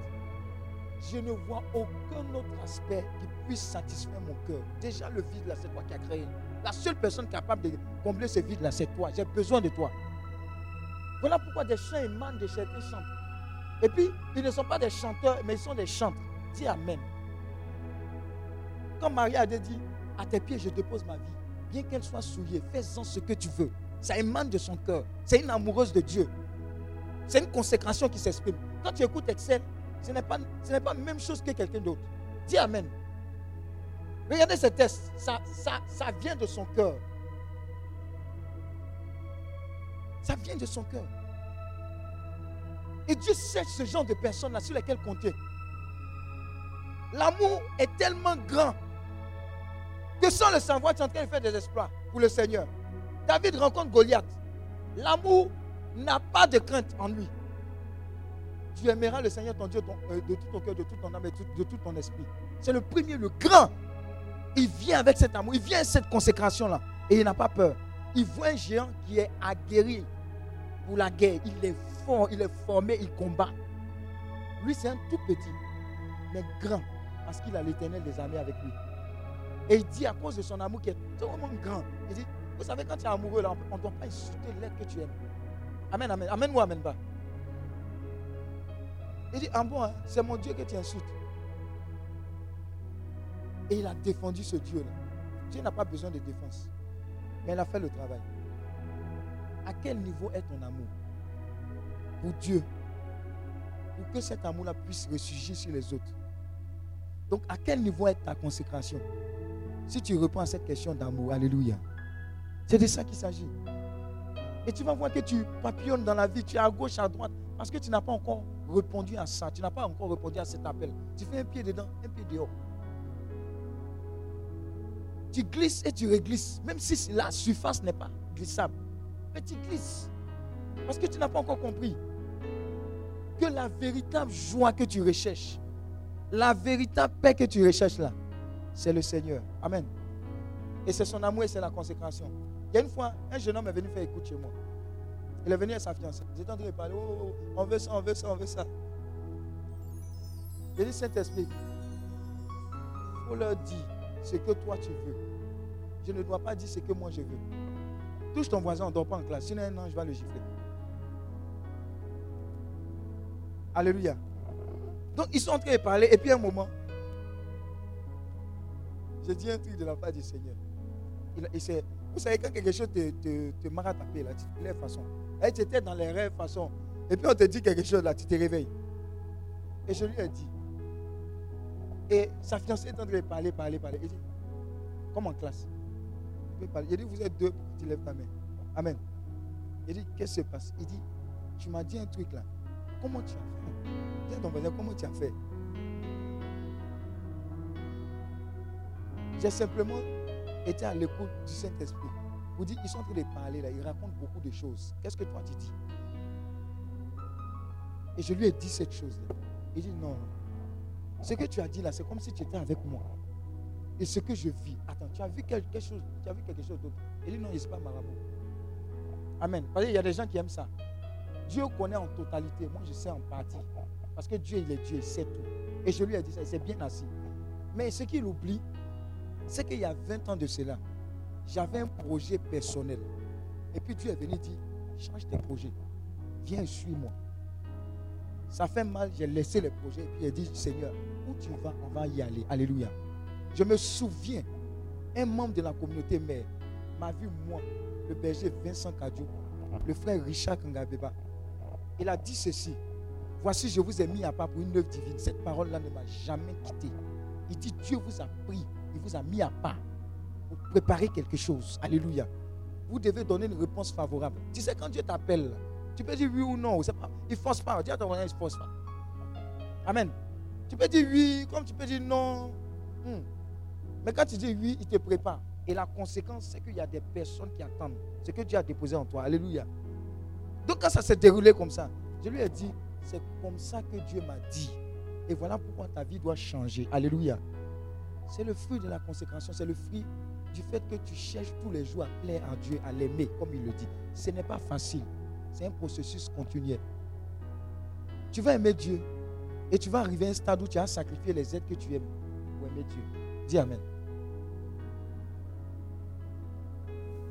Je ne vois aucun autre aspect qui puisse satisfaire mon cœur. Déjà, le vide là, c'est toi qui as créé. La seule personne capable de combler ce vide-là, c'est toi. J'ai besoin de toi. Voilà pourquoi des chants émanent de certains chantent. Et puis, ils ne sont pas des chanteurs, mais ils sont des chantres. Dis Amen. Quand Marie a dit, à tes pieds, je dépose ma vie. Bien qu'elle soit souillée, fais-en ce que tu veux. Ça émane de son cœur. C'est une amoureuse de Dieu. C'est une consécration qui s'exprime. Quand tu écoutes Excel, Ce n'est pas, la même chose que quelqu'un d'autre. Dis Amen. Regardez ce test. Ça, ça, ça vient de son cœur. Ça vient de son cœur. Et Dieu cherche ce genre de personnes-là sur lesquelles compter. L'amour est tellement grand que sans le savoir, tu es en train de faire des exploits pour le Seigneur. David rencontre Goliath. L'amour n'a pas de crainte en lui. Tu aimeras le Seigneur ton Dieu euh, de tout ton cœur, de tout ton âme et de tout ton esprit. C'est le premier, le grand. Il vient avec cet amour, il vient avec cette consécration-là. Et il n'a pas peur. Il voit un géant qui est aguerri pour la guerre. Il est fort, il est formé, il combat. Lui, c'est un tout petit, mais grand, parce qu'il a l'éternel des armées avec lui. Et il dit à cause de son amour qui est tellement grand, il dit, vous savez, quand tu es amoureux, là, on ne doit pas insulter l'être que tu aimes. Amen, amen. Amen ou amen pas. Il dit, en hein, c'est mon Dieu que tu insultes. Et il a défendu ce Dieu-là. Dieu n'a pas besoin de défense. Mais il a fait le travail. À quel niveau est ton amour pour Dieu Pour que cet amour-là puisse ressurgir sur les autres? Donc, à quel niveau est ta consécration? Si tu réponds à cette question d'amour, Alléluia. C'est de ça qu'il s'agit. Et tu vas voir que tu papillonnes dans la vie, tu es à gauche, à droite, parce que tu n'as pas encore répondu à ça, tu n'as pas encore répondu à cet appel. Tu fais un pied dedans, un pied dehors. Tu glisses et tu réglisses, même si la surface n'est pas glissable. Mais tu glisses. Parce que tu n'as pas encore compris que la véritable joie que tu recherches, la véritable paix que tu recherches là, c'est le Seigneur. Amen. Et c'est son amour et c'est la consécration. Il y a une fois, un jeune homme est venu faire écoute chez moi. Il est venu à sa fiancée. J'étais en train de parler. Oh, oh, oh, on veut ça, on veut ça, on veut ça. Il dit Saint-Esprit, il faut leur dire ce que toi tu veux. Je ne dois pas dire ce que moi je veux. Touche ton voisin, on ne dort pas en classe. Sinon, un je vais le gifler. Alléluia. Donc, ils sont en train de parler. Et puis, un moment, j'ai dit un truc de la part du Seigneur. Il, vous savez, quand quelque chose te, te, te à là, tu te lèves façon. Et tu étais dans les rêves façon. Et puis on te dit quelque chose, là, tu te réveilles. Et je lui ai dit. Et sa fiancée est en train de parler, parler, parler. Il dit, comme en classe. Il dit, vous êtes deux, tu lèves ta main. Amen. Il dit, qu'est-ce qui se passe? Il dit, tu m'as dit un truc là. Comment tu as fait? Comment tu as fait? J'ai simplement était à l'écoute du Saint-Esprit. Vous dites, ils sont en train de parler là, ils racontent beaucoup de choses. Qu'est-ce que toi tu dis? Et je lui ai dit cette chose-là. Il dit, non, Ce que tu as dit là, c'est comme si tu étais avec moi. Et ce que je vis, attends, tu as vu quelque chose, tu as vu quelque chose d'autre? Il dit, non, il n'est pas marabout. Amen. Parce qu'il y a des gens qui aiment ça. Dieu connaît en totalité. Moi, je sais en partie. Parce que Dieu, il est Dieu, il sait tout. Et je lui ai dit ça, il s'est bien assis. Mais ce qu'il oublie, c'est qu'il y a 20 ans de cela, j'avais un projet personnel. Et puis Dieu est venu dire, change tes projets. Viens, suis-moi. Ça fait mal, j'ai laissé les projets. Et puis il a dit, Seigneur, où tu vas, on va y aller. Alléluia. Je me souviens, un membre de la communauté mère m'a vu, moi, le berger Vincent Kadiou, le frère Richard Kangabeba. Il a dit ceci. Voici, je vous ai mis à part pour une œuvre divine. Cette parole-là ne m'a jamais quitté. Il dit, Dieu vous a pris il vous a mis à part pour préparer quelque chose. Alléluia. Vous devez donner une réponse favorable. Tu sais, quand Dieu t'appelle, tu peux dire oui ou non. Pas, il ne force pas. Dis à ton voisin, il ne force pas. Amen. Tu peux dire oui, comme tu peux dire non. Hmm. Mais quand tu dis oui, il te prépare. Et la conséquence, c'est qu'il y a des personnes qui attendent ce que Dieu a déposé en toi. Alléluia. Donc quand ça s'est déroulé comme ça, je lui ai dit, c'est comme ça que Dieu m'a dit. Et voilà pourquoi ta vie doit changer. Alléluia. C'est le fruit de la consécration, c'est le fruit du fait que tu cherches tous les jours à plaire à Dieu, à l'aimer, comme il le dit. Ce n'est pas facile. C'est un processus continuel. Tu vas aimer Dieu et tu vas arriver à un stade où tu as sacrifié les aides que tu aimes pour aimer Dieu. Dis Amen.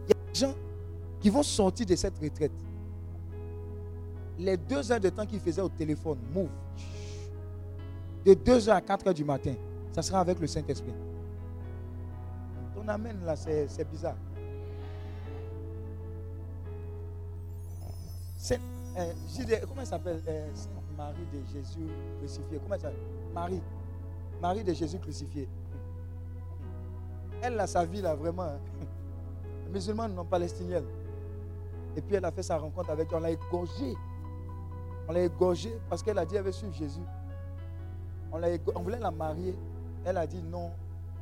Il y a des gens qui vont sortir de cette retraite. Les deux heures de temps qu'ils faisaient au téléphone, move. De 2 heures à 4 heures du matin, ça sera avec le Saint-Esprit. Ton amen là, c'est bizarre. euh, comment elle s'appelle euh, Marie de Jésus crucifié. Comment elle s'appelle? Marie. Marie de Jésus crucifié. Elle a sa vie là, vraiment. Hein. Musulmane, non palestinienne. Et puis elle a fait sa rencontre avec On l'a égorgée. On l'a égorgée parce qu'elle a dit qu'elle veut suivre Jésus. On, on voulait la marier. Elle a dit non.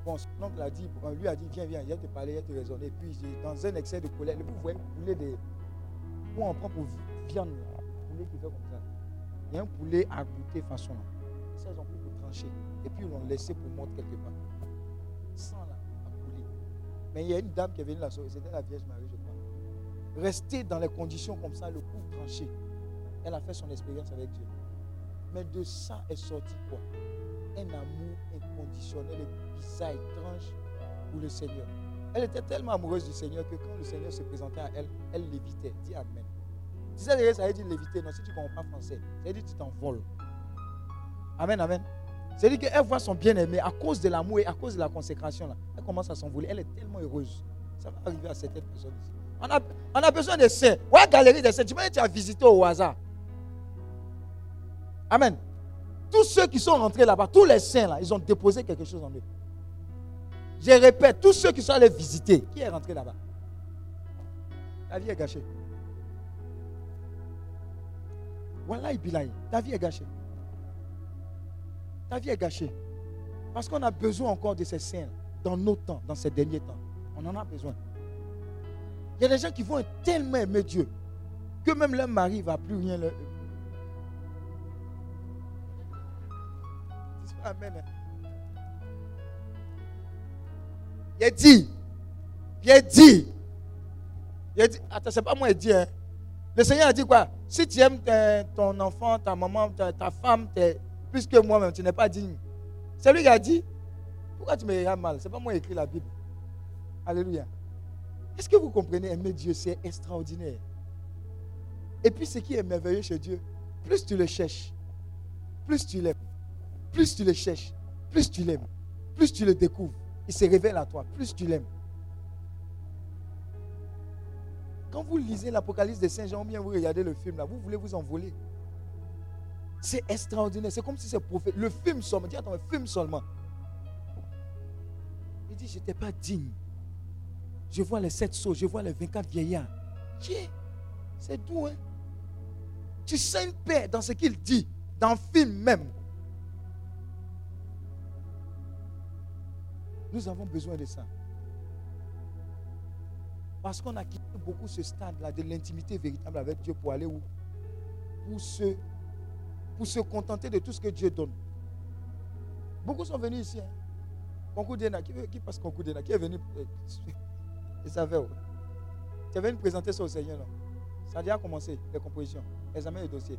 Bon, son oncle a dit, lui a dit, viens, viens, il te parler, il a te raisonner. Puis, dans un excès de colère, vous voyez, poulet de. Où on prend pour viande, poulet qui fait comme ça. Il y a un poulet à goûter façon là. Ça, ils ont pris pour trancher. Et puis, ils l'ont laissé pour monter quelque part. Sans là, à poulet. Mais il y a une dame qui est venue la sauver, c'était la Vierge Marie, je crois. Rester dans les conditions comme ça, le coup tranché. Elle a fait son expérience avec Dieu. Mais de ça est sorti quoi? Un amour inconditionnel et bizarre, étrange pour le Seigneur. Elle était tellement amoureuse du Seigneur que quand le Seigneur se présentait à elle, elle l'évitait. Dis Amen. Si ça veut dire l'éviter. Non, si tu ne comprends pas français, ça veut dire tu t'envoles. Amen, amen. C'est-à-dire qu'elle voit son bien-aimé à cause de l'amour et à cause de la consécration. Là, elle commence à s'envoler. Elle est tellement heureuse. Ça va arriver à certaines personnes ici. On a, besoin de saints. Ouais, galerie des saints. Tu tu as visité au hasard. Amen. Tous ceux qui sont rentrés là-bas, tous les saints là, ils ont déposé quelque chose en eux. Je répète, tous ceux qui sont allés visiter, qui est rentré là-bas? Ta vie est gâchée. Voilà, Ibilaï, ta vie est gâchée. Ta vie est gâchée. Parce qu'on a besoin encore de ces saints dans nos temps, dans ces derniers temps. On en a besoin. Il y a des gens qui vont tellement aimer Dieu que même leur mari ne va plus rien leur, Amen. Il dit, il a dit, il dit, attends, c'est pas moi qui dit, hein. Le Seigneur a dit quoi? Si tu aimes ton enfant, ta maman, ta, femme, plus que moi-même, tu n'es pas digne. C'est lui qui a dit. Pourquoi tu me regardes mal? C'est pas moi qui ai écrit la Bible. Alléluia. Est-ce que vous comprenez Aimer Dieu, c'est extraordinaire? Et puis ce qui est merveilleux chez Dieu, plus tu le cherches, plus tu l'aimes. Plus tu le cherches, plus tu l'aimes, plus tu le découvres, il se révèle à toi, plus tu l'aimes. Quand vous lisez l'Apocalypse de Saint Jean, bien vous regardez le film là, vous voulez vous envoler. C'est extraordinaire. C'est comme si c'est prophète. Le film seulement. Dis attends, le film seulement. Il dit, je n'étais pas digne. Je vois les sept sauts, je vois les 24 vieillards. C'est doux, hein? Tu sens une paix dans ce qu'il dit, dans le film même. Nous avons besoin de ça. Parce qu'on a quitté beaucoup ce stade-là de l'intimité véritable avec Dieu pour aller où? Pour se, pour se contenter de tout ce que Dieu donne. Beaucoup sont venus ici. Hein. Concours d'ENA. Qui, passe concours d'ENA Qui est venu euh. Tu es venu présenter ça au Seigneur. Ça a déjà commencé, les compositions, examen des dossiers.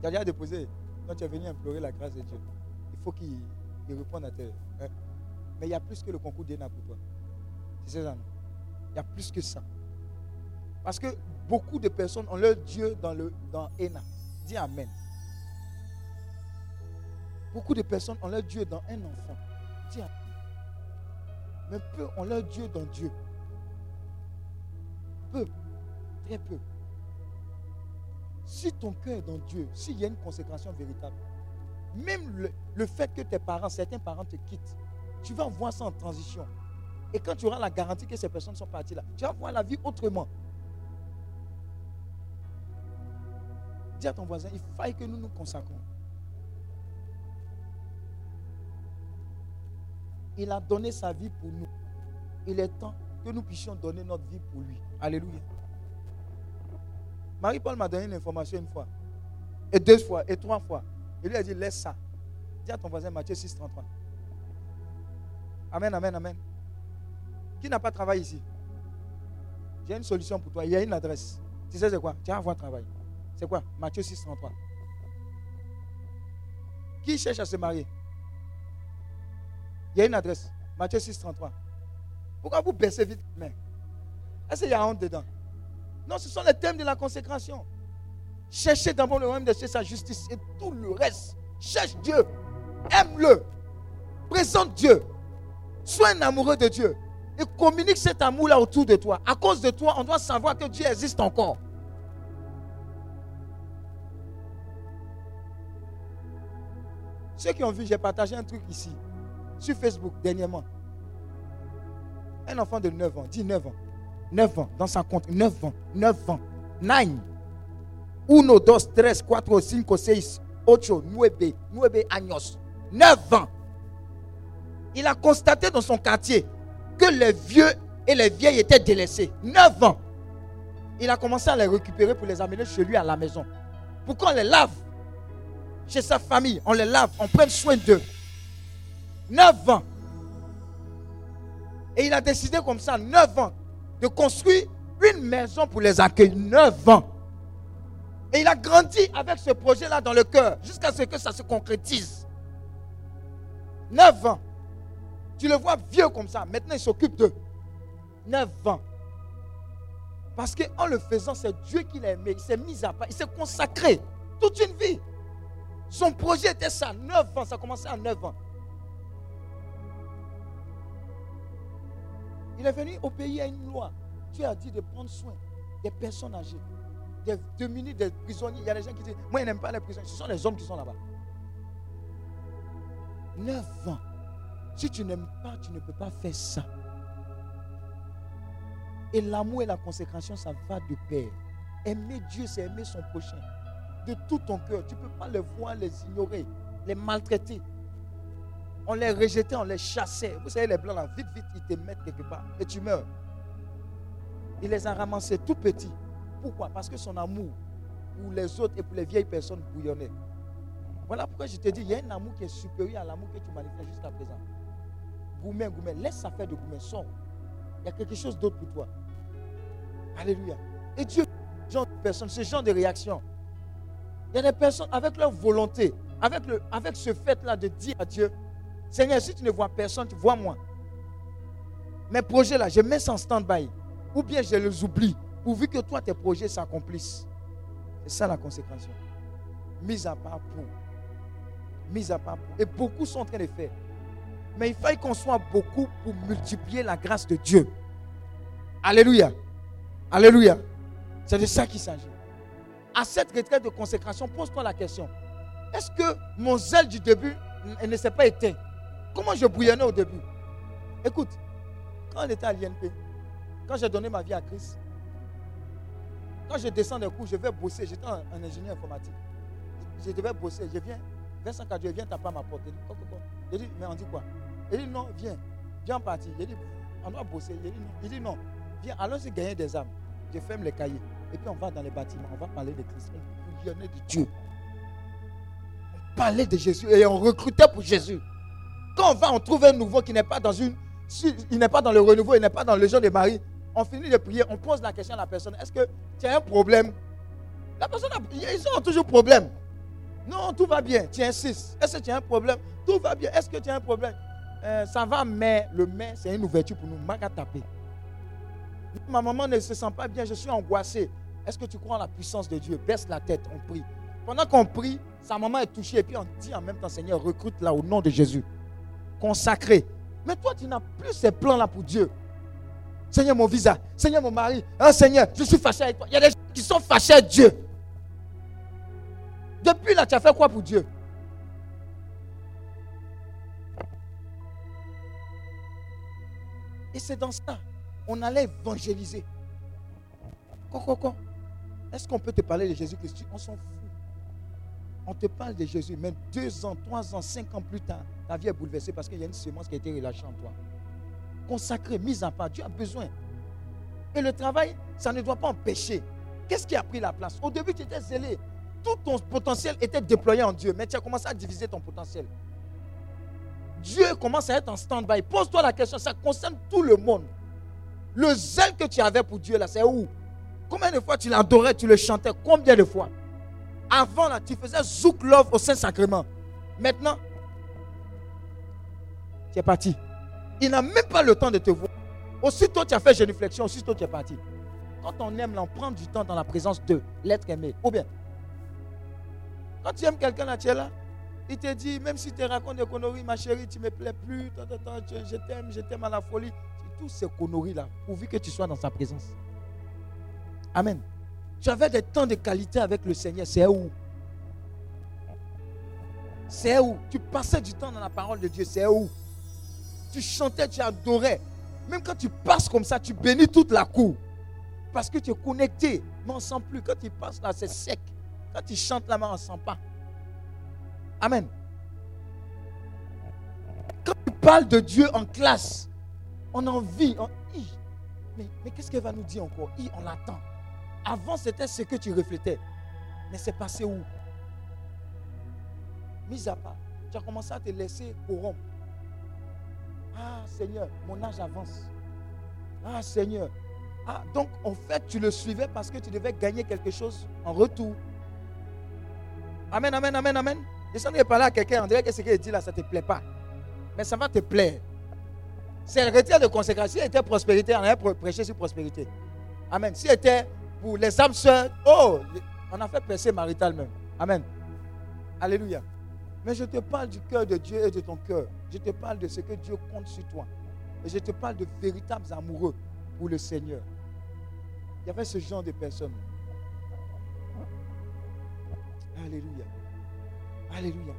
Tu as déjà déposé. Non, tu es venu implorer la grâce de Dieu. Il faut qu'il réponde à tes. Hein? Mais il y a plus que le concours d'ENA pour toi. C'est ça, non Il y a plus que ça. Parce que beaucoup de personnes ont leur Dieu dans, le, dans ENA. Dis Amen. Beaucoup de personnes ont leur Dieu dans un enfant. Dis Amen. Mais peu ont leur Dieu dans Dieu. Peu. Très peu. Si ton cœur est dans Dieu, s'il y a une consécration véritable, même le, le fait que tes parents, certains parents te quittent, tu vas voir ça en transition. Et quand tu auras la garantie que ces personnes sont parties là, tu vas voir la vie autrement. Dis à ton voisin, il faille que nous nous consacrons. Il a donné sa vie pour nous. Il est temps que nous puissions donner notre vie pour lui. Alléluia. Marie-Paul m'a donné une information une fois, et deux fois, et trois fois. Il lui a dit, laisse ça. Dis à ton voisin, Matthieu 6, 33. Amen, amen, amen. Qui n'a pas travaillé ici? J'ai une solution pour toi. Il y a une adresse. Tu sais c'est quoi? Tu vas avoir travail. C'est quoi? Matthieu 6, 33. Qui cherche à se marier? Il y a une adresse. Matthieu 6, 33. Pourquoi vous baissez vite? Main Est-ce qu'il y a honte dedans? Non, ce sont les thèmes de la consécration. Cherchez d'abord le royaume de sa justice et tout le reste. Cherche Dieu. Aime-le. Présente Dieu. Sois un amoureux de Dieu. Et communique cet amour-là autour de toi. À cause de toi, on doit savoir que Dieu existe encore. Ceux qui ont vu, j'ai partagé un truc ici, sur Facebook dernièrement. Un enfant de 9 ans, 19 ans, 9 ans, dans son compte, 9 ans, 9 ans, 9. 1, 2, 3, 4, 5, 6, 8, 9, 9 9 ans. Il a constaté dans son quartier que les vieux et les vieilles étaient délaissés. 9 ans. Il a commencé à les récupérer pour les amener chez lui à la maison. Pourquoi on les lave Chez sa famille, on les lave, on prend soin d'eux. 9 ans. Et il a décidé comme ça, 9 ans, de construire une maison pour les accueillir. 9 ans. Et il a grandi avec ce projet-là dans le cœur, jusqu'à ce que ça se concrétise. 9 ans. Tu le vois vieux comme ça. Maintenant, il s'occupe de 9 ans. Parce qu'en le faisant, c'est Dieu qui l'a aimé. Il s'est mis à part. Il s'est consacré toute une vie. Son projet était ça. 9 ans. Ça a commencé à 9 ans. Il est venu au pays à une loi. Dieu a dit de prendre soin des personnes âgées, des démunis, des prisonniers. Il y a des gens qui disent Moi, je n'aime pas les prisonniers. Ce sont les hommes qui sont là-bas. 9 ans. Si tu n'aimes pas, tu ne peux pas faire ça. Et l'amour et la consécration, ça va de pair. Aimer Dieu, c'est aimer son prochain. De tout ton cœur. Tu ne peux pas les voir, les ignorer, les maltraiter. On les rejetait, on les chassait. Vous savez, les blancs là, vite, vite, ils te mettent quelque part et tu meurs. Il les a ramassés tout petits. Pourquoi? Parce que son amour pour les autres et pour les vieilles personnes bouillonnait. Voilà pourquoi je te dis, il y a un amour qui est supérieur à l'amour que tu manifestes jusqu'à présent. Laisse ça faire de Goumen, sors. Il y a quelque chose d'autre pour toi. Alléluia. Et Dieu, ce genre de personnes, ce genre de réaction. Il y a des personnes avec leur volonté, avec, le, avec ce fait-là de dire à Dieu, Seigneur, si tu ne vois personne, tu vois moi. Mes projets là, je mets ça en stand-by. Ou bien je les oublie, pourvu que toi, tes projets s'accomplissent. C'est ça la consécration. Mise à part pour. Mise à part pour. Et beaucoup sont en train de faire. Mais il faut qu'on soit beaucoup pour multiplier la grâce de Dieu. Alléluia. Alléluia. C'est de ça qu'il s'agit. À cette retraite de consécration, pose-toi la question. Est-ce que mon zèle du début ne s'est pas éteint? Comment je bouillonnais au début? Écoute, quand on était à l'INP, quand j'ai donné ma vie à Christ, quand je descends des cours, je vais bosser. J'étais un, ingénieur informatique. Je devais bosser. Je viens. Vincent Kadjo vient taper à ma porte. Il dit, mais on dit quoi? Il dit, non, viens. Viens partir. Il dit, on doit bosser. Il dit, non. Il dit, non. Viens, allons-y gagner des âmes. Je ferme les cahiers. Et puis on va dans les bâtiments. On va parler de Christ. On de Dieu. On parlait de Jésus et on recrutait pour Jésus. Quand on va, on trouve un nouveau qui n'est pas dans une. Il n'est pas dans le renouveau, il n'est pas dans le genre de Marie. On finit de prier, on pose la question à la personne est-ce que tu as un problème? La personne, a, ils ont toujours problème. Non, tout va bien, tu insistes. Est-ce que tu as un problème? Tout va bien. Est-ce que tu as un problème? Euh, Ça va, mais le mais, c'est une ouverture pour nous. Maga taper. Ma maman ne se sent pas bien, je suis angoissé. Est-ce que tu crois en la puissance de Dieu? Baisse la tête, on prie. Pendant qu'on prie, sa maman est touchée et puis on dit en même temps, Seigneur, recrute là au nom de Jésus. Consacré. Mais toi, tu n'as plus ces plans-là pour Dieu. Seigneur, mon visa. Seigneur, mon mari. Oh, Seigneur, je suis fâché avec toi. Il y a des gens qui sont fâchés avec Dieu. Depuis là, tu as fait quoi pour Dieu? Et c'est dans ça on allait évangéliser. Est-ce qu'on peut te parler de Jésus-Christ? On s'en fout. On te parle de Jésus, mais deux ans, trois ans, cinq ans plus tard, ta vie est bouleversée parce qu'il y a une semence qui a été relâchée en toi. Consacrée, mise en part, Dieu a besoin. Et le travail, ça ne doit pas empêcher. Qu'est-ce qui a pris la place? Au début, tu étais zélé. Tout ton potentiel était déployé en Dieu, mais tu as commencé à diviser ton potentiel. Dieu commence à être en stand-by. Pose-toi la question, ça concerne tout le monde. Le zèle que tu avais pour Dieu là, c'est où? Combien de fois tu l'adorais, tu le chantais? Combien de fois? Avant là, tu faisais zouk love au Saint-Sacrement. Maintenant, tu es parti. Il n'a même pas le temps de te voir. Aussitôt tu as fait génuflexion, aussitôt tu es parti. Quand on aime, là, on prend du temps dans la présence de l'être aimé. Ou bien, quand tu aimes quelqu'un là, tu es là, il te dit, même si tu racontes des conneries, ma chérie, tu ne me plais plus, je t'aime, je t'aime à la folie tous ces conneries-là, pourvu que tu sois dans sa présence. Amen. Tu avais des temps de qualité avec le Seigneur, c'est où? C'est où? Tu passais du temps dans la parole de Dieu, c'est où? Tu chantais, tu adorais. Même quand tu passes comme ça, tu bénis toute la cour. Parce que tu es connecté. Mais on ne sent plus. Quand tu passes là, c'est sec. Quand tu chantes là, on ne sent pas. Amen. Quand tu parles de Dieu en classe, on a envie. On... Mais, mais qu'est-ce qu'elle va nous dire encore? On l'attend. Avant, c'était ce que tu reflétais. Mais c'est passé où? Mis à part, tu as commencé à te laisser corrompre. Ah Seigneur, mon âge avance. Ah Seigneur. Ah, donc en fait, tu le suivais parce que tu devais gagner quelque chose en retour. Amen, amen, amen, amen. Descendez et parler à quelqu'un, on dirait que ce qu'il dit là, ça ne te plaît pas. Mais ça va te plaire. C'est le retire de consécration. Si était prospérité, on allait prêcher sur prospérité. Amen. Si c'était pour les âmes sœurs, oh, on a fait presser marital même. Amen. Alléluia. Mais je te parle du cœur de Dieu et de ton cœur. Je te parle de ce que Dieu compte sur toi. Et je te parle de véritables amoureux pour le Seigneur. Il y avait ce genre de personnes. Alléluia. Alléluia.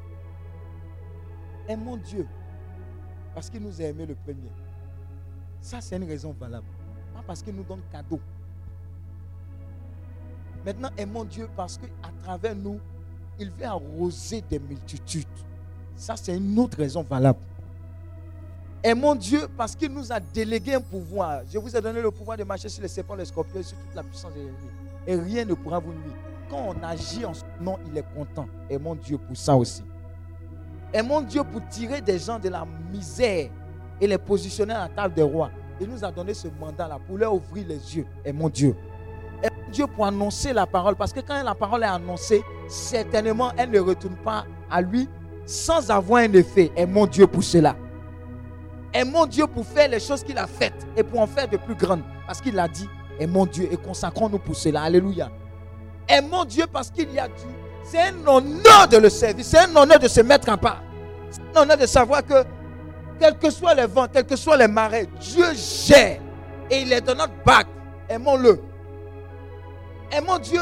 Aimons Dieu parce qu'il nous a aimé le premier. Ça, c'est une raison valable. Pas parce qu'il nous donne cadeau. Maintenant, aimons Dieu parce qu'à travers nous, il veut arroser des multitudes. Ça, c'est une autre raison valable. Aimons Dieu parce qu'il nous a délégué un pouvoir. Je vous ai donné le pouvoir de marcher sur les serpents, les scorpions, sur toute la puissance de l'ennemi. Et rien ne pourra vous nuire. On agit en son nom, il est content. Aimons Dieu pour ça aussi. Aimons Dieu pour tirer des gens de la misère et les positionner à la table des rois. Il nous a donné ce mandat-là pour leur ouvrir les yeux. Aimons Dieu. Aimons Dieu pour annoncer la parole. Parce que quand la parole est annoncée, certainement, elle ne retourne pas à lui sans avoir un effet. Aimons Dieu pour cela. Aimons Dieu pour faire les choses qu'il a faites et pour en faire de plus grandes. Parce qu'il a dit, aimons Dieu et consacrons-nous pour cela. Alléluia. Aimons Dieu parce qu'il y a Dieu. C'est un honneur de le servir. C'est un honneur de se mettre en part. C'est un honneur de savoir que, quels que soient les vents, quels que soient les marais, Dieu gère. Et il est dans notre bac. Aimons-le. Aimons Dieu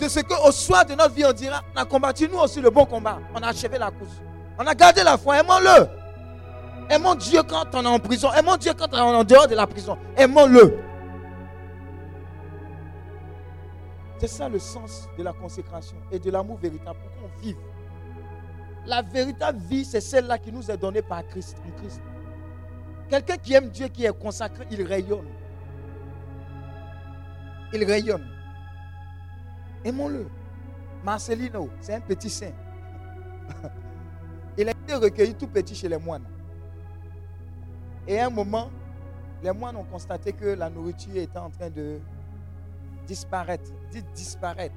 de ce qu'au soir de notre vie, on dira, on a combattu nous aussi le bon combat. On a achevé la course. On a gardé la foi. Aimons-le. Aimons Dieu quand on est en prison. Aimons Dieu quand on est en dehors de la prison. Aimons-le. C'est ça le sens de la consécration et de l'amour véritable pour qu'on vive. La véritable vie, c'est celle-là qui nous est donnée par Christ, en Christ. Quelqu'un qui aime Dieu, qui est consacré, il rayonne. Il rayonne. Aimons-le. Marcelino, c'est un petit saint. Il a été recueilli tout petit chez les moines. Et à un moment, les moines ont constaté que la nourriture était en train de disparaître. Dites disparaître.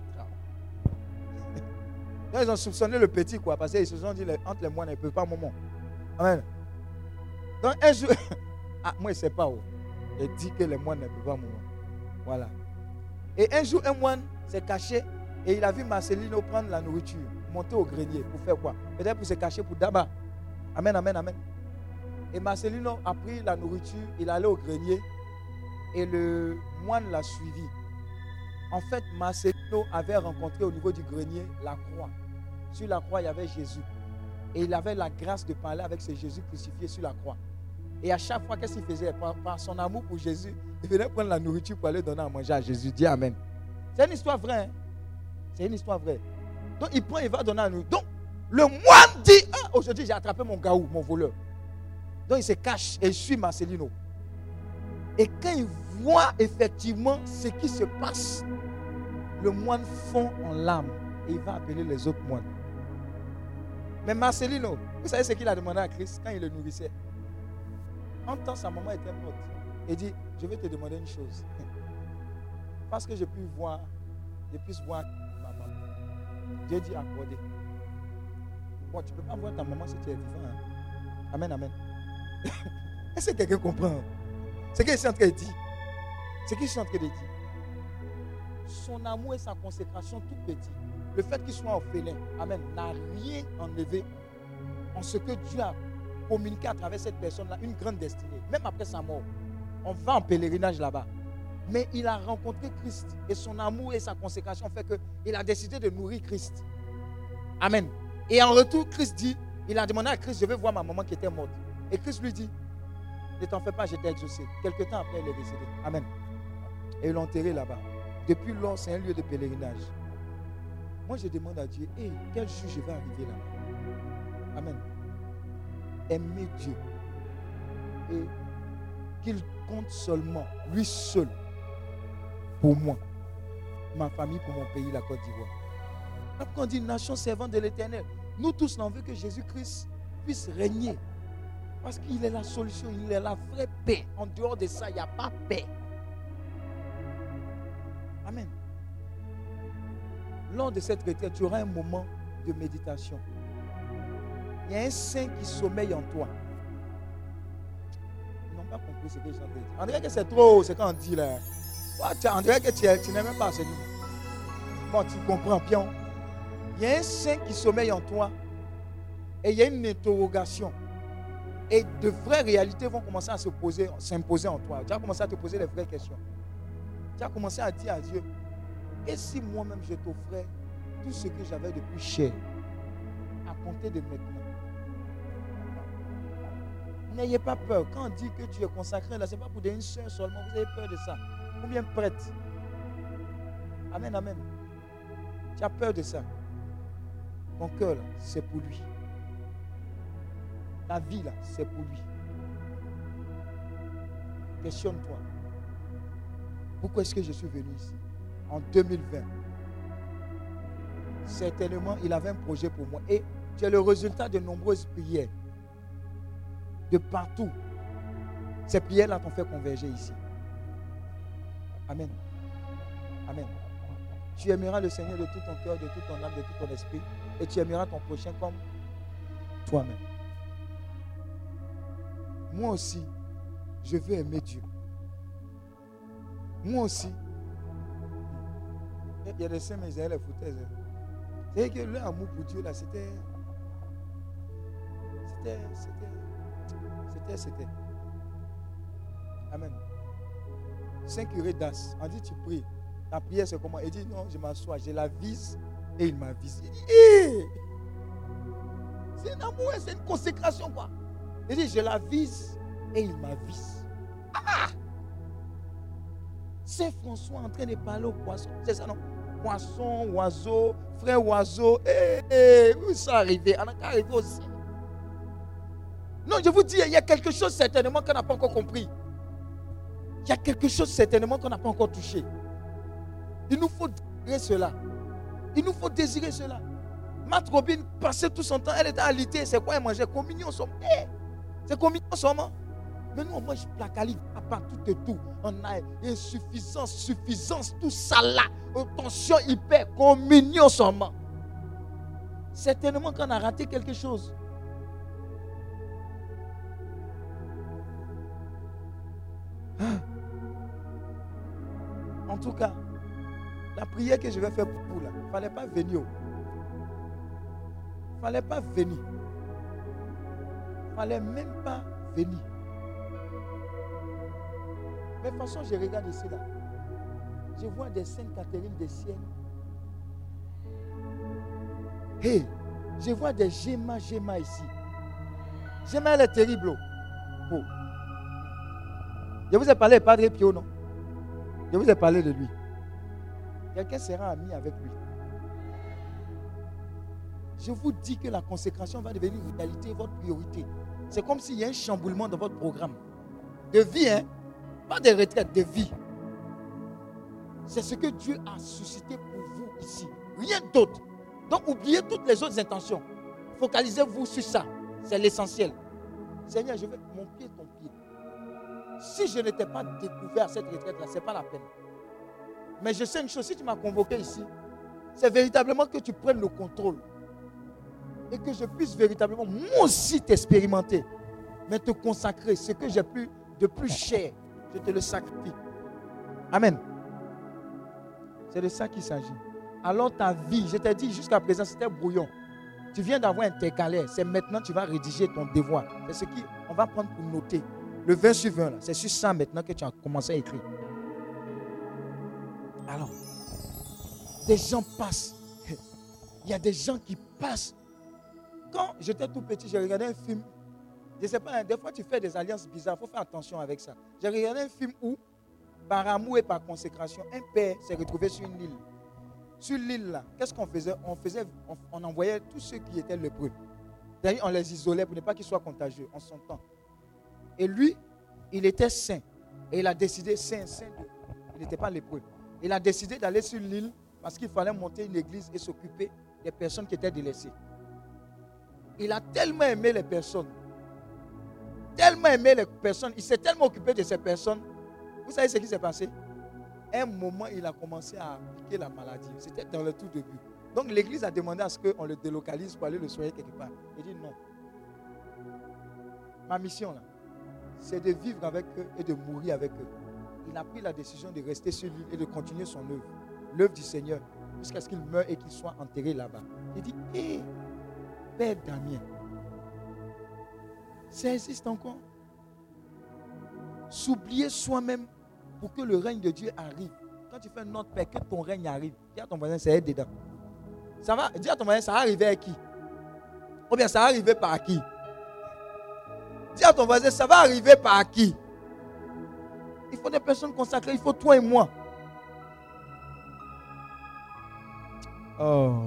ils ont soupçonné le petit, quoi, parce qu'ils se sont dit, entre les moines, ne peuvent pas moment. Amen. Donc un jour, ah, moi je ne sais pas où. Il dit que les moines ne peuvent pas moment. Voilà. Et un jour, un moine s'est caché et il a vu Marcelino prendre la nourriture, monter au grenier. Pour faire quoi? Peut-être pour se cacher pour d'abord. Amen, amen, amen. Et Marcelino a pris la nourriture, il est allé au grenier et le moine l'a suivi. En fait, Marcelino avait rencontré au niveau du grenier la croix. Sur la croix, il y avait Jésus. Et il avait la grâce de parler avec ce Jésus crucifié sur la croix. Et à chaque fois, qu'est-ce qu'il faisait? Par, son amour pour Jésus, il venait prendre la nourriture pour aller donner à manger à Jésus. Dis Amen. C'est une histoire vraie. Hein? C'est une histoire vraie. Donc il prend, il va donner à nous. Donc le moine dit ah, Aujourd'hui, j'ai attrapé mon gaou, mon voleur. Donc il se cache et il suit Marcelino. Et quand il voit effectivement ce qui se passe, le moine fond en larmes et il va appeler les autres moines. Mais Marcelino, vous savez ce qu'il a demandé à Christ quand il le nourrissait? En temps, sa maman était morte. Il dit Je vais te demander une chose. Parce que je puis voir, je puisse voir maman. Dieu dit accorder. Bon, tu ne peux pas voir ta maman si tu es vivant. Hein. Amen, amen. Est-ce que quelqu'un comprend? Ce qu'il est en train de dire. Ce qu'il est en train de dire. Son amour et sa consécration tout petit. Le fait qu'il soit orphelin, Amen, n'a rien enlevé en ce que Dieu a communiqué à travers cette personne-là une grande destinée. Même après sa mort. On va en pèlerinage là-bas. Mais il a rencontré Christ. Et son amour et sa consécration fait qu'il a décidé de nourrir Christ. Amen. Et en retour, Christ dit, il a demandé à Christ, je veux voir ma maman qui était morte. Et Christ lui dit, ne t'en fais pas, j'étais exaucé. Quelque temps après, il est décédé. Amen. Et ils l'ont enterré là-bas. Depuis lors, c'est un lieu de pèlerinage. Moi, je demande à Dieu, hey, quel jour je vais arriver là? Amen. Aimer Dieu. Et qu'il compte seulement, lui seul, pour moi, ma famille, pour mon pays, la Côte d'Ivoire. Quand on dit nation servante de l'éternel, nous tous, on veut que Jésus-Christ puisse régner. Parce qu'il est la solution, il est la vraie paix. En dehors de ça, il n'y a pas paix. Lors de cette retraite, tu auras un moment de méditation. Il y a un saint qui sommeille en toi. Ils n'ont pas compris ce que dit. On dirait que c'est trop, c'est quand on dit là. On dirait que tu, tu n'es même pas enseigné. Bon, tu comprends, pion. Il y a un saint qui sommeille en toi. Et il y a une interrogation. Et de vraies réalités vont commencer à se poser, s'imposer en toi. Tu as commencé à te poser les vraies questions. Tu as commencé à dire à Dieu, et si moi-même je t'offrais tout ce que j'avais de plus cher à compter de maintenant? N'ayez pas peur. Quand on dit que tu es consacré, là, ce n'est pas pour une soeur seulement. Vous avez peur de ça. Combien prête Amen, amen. Tu as peur de ça. Ton cœur, c'est pour lui. Ta vie, là, c'est pour lui. Questionne-toi. Pourquoi est-ce que je suis venu ici En 2020. Certainement, il avait un projet pour moi. Et tu es le résultat de nombreuses prières. De partout. Ces prières-là t'ont fait converger ici. Amen. Amen. Tu aimeras le Seigneur de tout ton cœur, de toute ton âme, de tout ton esprit. Et tu aimeras ton prochain comme toi-même. Moi aussi, je veux aimer Dieu. Moi aussi. Il y a des saints, mais ils les foutaises. C'est que leur amour pour Dieu, là, c'était. C'était. C'était. C'était. Amen. Saint curé d'As, on dit tu pries. Ta prière, c'est comment? Il dit non, je m'assois, je la vise et il m'avise. Il dit, c'est un amour, c'est une consécration, quoi. Il dit, je la vise et il m'avise. Ah! C'est François en train de parler au poisson. C'est ça, non? Poisson, oiseau, frère oiseau. Eh, eh, où ça arrivé On a arrivé aussi. Non, je vous dis, il y a quelque chose certainement qu'on n'a pas encore compris. Il y a quelque chose certainement qu'on n'a pas encore touché. Il nous faut désirer cela. Il nous faut désirer cela. Matt Robin passait tout son temps, elle était à l'été, c'est quoi elle mangeait? Communion somme. Eh, c'est communion somme. Mais nous, on mange placali à part tout et tout. On a insuffisance, suffisance, tout ça là. Tension hyper, communion seulement. Certainement qu'on a raté quelque chose. Hein? En tout cas, la prière que je vais faire pour vous là, il ne fallait pas venir. Il ne fallait pas venir. Il ne fallait même pas venir. Mais de toute façon, je regarde ici là. Je vois des Saintes Catherine des Siennes. Hé, je vois des Gemma Gemma ici. Gemma, elle est terrible. Oh. Je vous ai parlé de Padre Pio, non? Je vous ai parlé de lui. Quelqu'un sera ami avec lui. Je vous dis que la consécration va devenir une réalité, votre priorité. C'est comme s'il y a un chamboulement dans votre programme. De vie, hein? Pas de retraite, de vie. C'est ce que Dieu a suscité pour vous ici. Rien d'autre. Donc oubliez toutes les autres intentions. Focalisez-vous sur ça. C'est l'essentiel. Seigneur, je veux mon pied, ton pied. Si je n'étais pas découvert cette retraite-là, ce n'est pas la peine. Mais je sais une chose, si tu m'as convoqué ici, c'est véritablement que tu prennes le contrôle. Et que je puisse véritablement, moi aussi, t'expérimenter. Mais te consacrer. Ce que j'ai plus de plus cher, je te le sacrifie. Amen. C'est de ça qu'il s'agit. Alors ta vie, je t'ai dit jusqu'à présent, c'était brouillon. Tu viens d'avoir un intercalaire. C'est maintenant que tu vas rédiger ton devoir. C'est ce qu'on va prendre pour noter. Le 20 sur 20, c'est sur ça maintenant que tu as commencé à écrire. Alors, des gens passent. Il y a des gens qui passent quand j'étais tout petit, j'ai regardé un film. Je sais pas, hein, des fois tu fais des alliances bizarres, il faut faire attention avec ça. J'ai regardé un film où, par amour et par consécration, un père s'est retrouvé sur une île. Sur l'île là, qu'est-ce qu'on faisait? On faisait, on, envoyait tous ceux qui étaient lépreux. D'ailleurs, on les isolait pour ne pas qu'ils soient contagieux en son temps. Et lui, il était saint. Et il a décidé, saint, saint, il n'était pas lépreux. Il a décidé d'aller sur l'île parce qu'il fallait monter une église et s'occuper des personnes qui étaient délaissées. Il a tellement aimé les personnes. Tellement aimé les personnes. Il s'est tellement occupé de ces personnes. Vous savez ce qui s'est passé? Un moment, il a commencé à appliquer la maladie. C'était dans le tout début. Donc l'église a demandé à ce qu'on le délocalise pour aller le soigner quelque part. Il dit non. Ma mission là, c'est de vivre avec eux et de mourir avec eux. Il a pris la décision de rester sur l'île et de continuer son œuvre, l'œuvre du Seigneur, jusqu'à ce qu'il meure et qu'il soit enterré là-bas. Il dit, hé, Père Damien, ça existe encore. S'oublier soi-même pour que le règne de Dieu arrive. Quand tu fais notre Père, que ton règne arrive. Dis à ton voisin, c'est dedans. Ça va, dis à ton voisin, ça va arriver à qui? Ou bien ça va arriver par qui? Dis à ton voisin, ça va arriver par qui? Il faut des personnes consacrées, il faut toi et moi. Oh.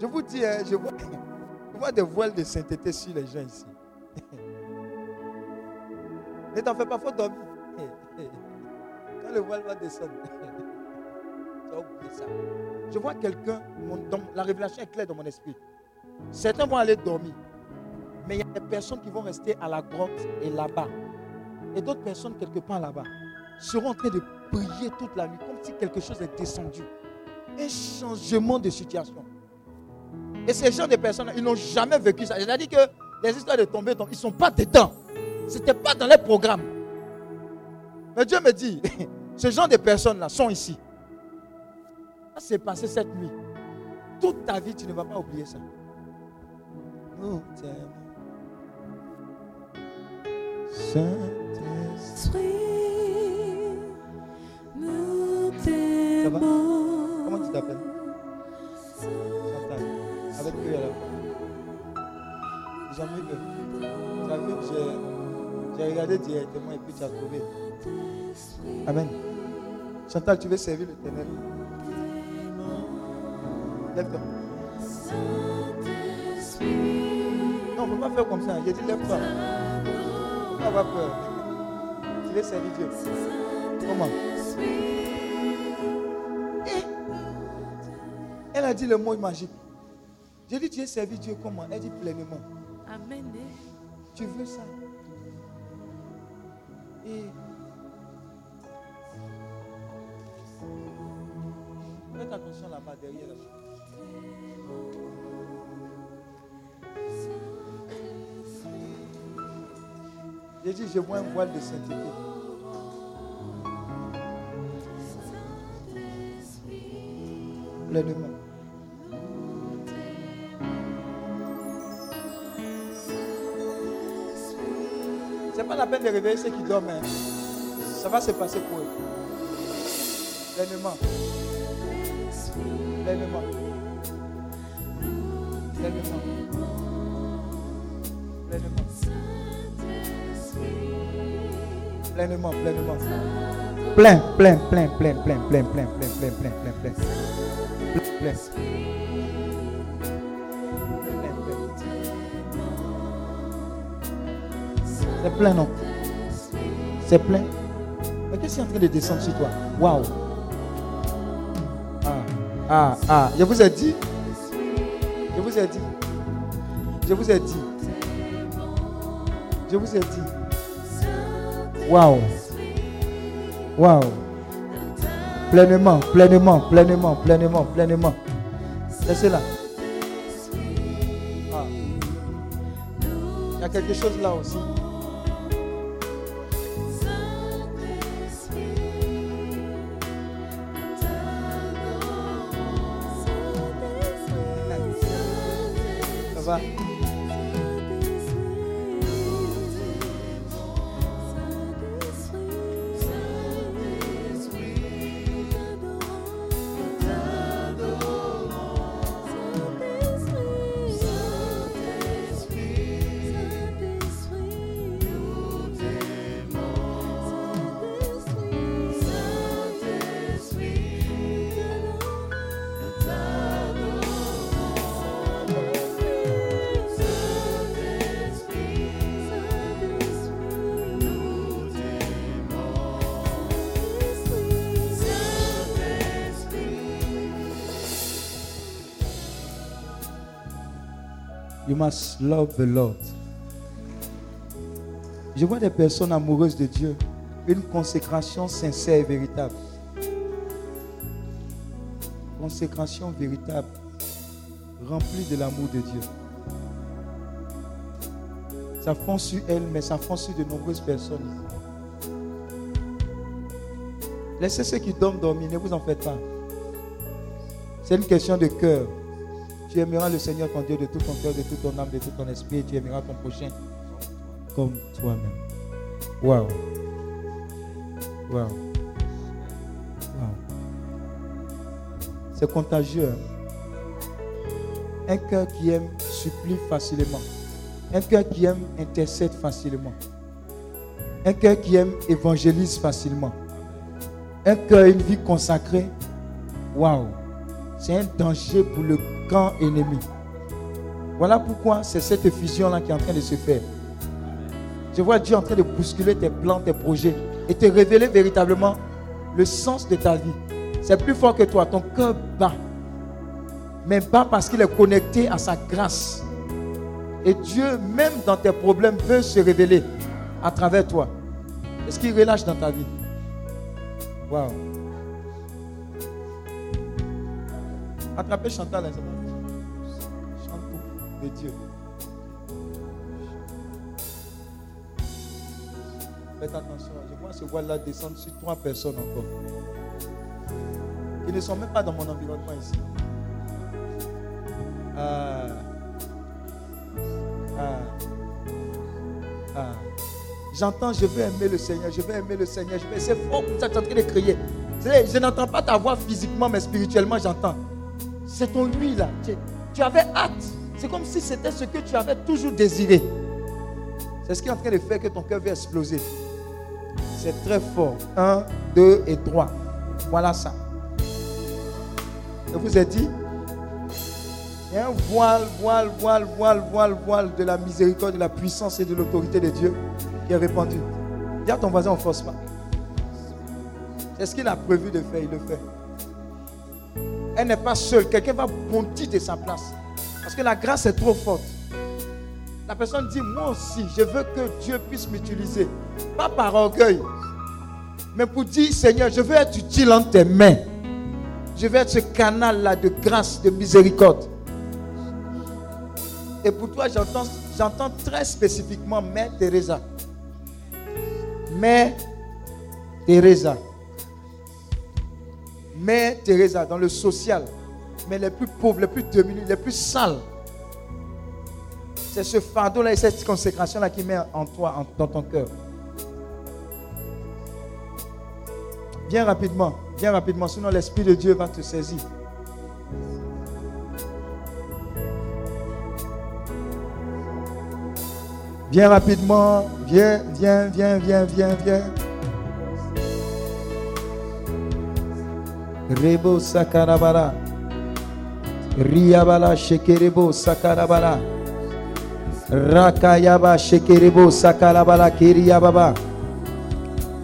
Je vous dis, hein, je, vois, des voiles de sainteté sur les gens ici. Ne t'en fais pas, faut dormir. Quand le voile va descendre, tu ça. Je vois quelqu'un, la révélation est claire dans mon esprit. Certains vont aller dormir. Mais il y a des personnes qui vont rester à la grotte et là-bas. Et d'autres personnes quelque part là-bas seront en train de prier toute la nuit, comme si quelque chose est descendu. Un changement de situation. Et ces gens de personnes, ils n'ont jamais vécu ça. C'est-à-dire que les histoires de tomber, ils ne sont pas dedans. Ce n'était pas dans les programmes. Mais Dieu me dit, ce genre de personnes-là sont ici. Ça s'est passé cette nuit. Toute ta vie, tu ne vas pas oublier ça. Nous Saint-Esprit, Ça va? Comment tu t'appelles? As vu que j'ai regardé directement et puis tu as trouvé. Amen. Chantal, tu veux servir le ténèbre Lève-toi. Non, on ne peut pas faire comme ça. J'ai dit lève-toi. Pas avoir peur. Tu veux servir Dieu. Comment? Et elle a dit le mot magique. J'ai dit, tu veux servir Dieu comment Elle dit pleinement. Amen. Tu veux ça? Et faites attention là-bas derrière. J'ai dit, je vois un voile de sainteté. Pleinement. Peine de réveiller ceux qui dorment. Hein. Ça va se passer pour eux. Pleinement. Pleinement. Pleinement. Pleinement. Pleinement, pleinement. Plein, plein, plein, plein, plein, plein, plein, plein, plein, plein, plein, plein. Plein. C'est plein, non? C'est plein. Mais qu'est-ce qui est en train de descendre sur toi? Waouh Ah, ah, ah. Je vous ai dit. Je vous ai dit. Je vous ai dit. Je vous ai dit. Waouh. Waouh. Pleinement, pleinement, pleinement, pleinement, pleinement. Laissez là. Ah. Il y a quelque chose là aussi. Must love the Lord. Je vois des personnes amoureuses de Dieu. Une consécration sincère et véritable. Consécration véritable. Remplie de l'amour de Dieu. Ça fond sur elle, mais ça fond sur de nombreuses personnes. Laissez ceux qui dorment dormir, ne vous en faites pas. C'est une question de cœur. Tu aimeras le Seigneur ton Dieu de tout ton cœur, de toute ton âme, de tout ton esprit, tu aimeras ton prochain comme toi-même. Waouh. Waouh. Waouh. C'est contagieux. Hein. Un cœur qui aime supplie facilement. Un cœur qui aime intercède facilement. Un cœur qui aime évangélise facilement. Un cœur, une vie consacrée. Waouh. C'est un danger pour le ennemi. Voilà pourquoi c'est cette fusion-là qui est en train de se faire. Je vois Dieu en train de bousculer tes plans, tes projets et te révéler véritablement le sens de ta vie. C'est plus fort que toi. Ton cœur bat. Mais pas parce qu'il est connecté à sa grâce. Et Dieu, même dans tes problèmes, veut se révéler à travers toi. Est-ce qu'il relâche dans ta vie? Waouh. Attrapez Chantal, hein, Chante de Dieu. Faites attention, je vois ce voile-là descendre sur trois personnes encore. Qui ne sont même pas dans mon environnement ici. Ah. Ah. Ah. J'entends, je veux aimer le Seigneur, je veux aimer le Seigneur. C'est fort comme ça, tu es en train de crier. Je n'entends pas ta voix physiquement, mais spirituellement, j'entends. C'est ton lui là. Tu avais hâte. C'est comme si c'était ce que tu avais toujours désiré. C'est ce qui est en train de faire que ton cœur va exploser. C'est très fort. Un, deux et trois. Voilà ça. Je vous ai dit, il y a un voile, voile, voile, voile, voile, voile de la miséricorde, de la puissance et de l'autorité de Dieu qui est répandu. Dis à ton voisin, on ne force pas. C'est ce qu'il a prévu de faire, il le fait. Elle n'est pas seule. Quelqu'un va bondir de sa place. Parce que la grâce est trop forte. La personne dit, moi aussi, je veux que Dieu puisse m'utiliser. Pas par orgueil, mais pour dire, Seigneur, je veux être utile en tes mains. Je veux être ce canal-là de grâce, de miséricorde. Et pour toi, j'entends, j'entends très spécifiquement Mère Teresa. Mère Teresa. Mère Teresa dans le social. Mais les plus pauvres, les plus démunis, les plus sales. C'est ce fardeau-là et cette consécration-là qui met en toi, dans ton cœur. Viens rapidement, viens rapidement, sinon l'Esprit de Dieu va te saisir. Viens rapidement, viens, viens, viens, viens, viens, viens. Rebo sakarabara. Riabala shekerebo sakarabara. Rakayaba shekerebo sakarabala kiriyababa.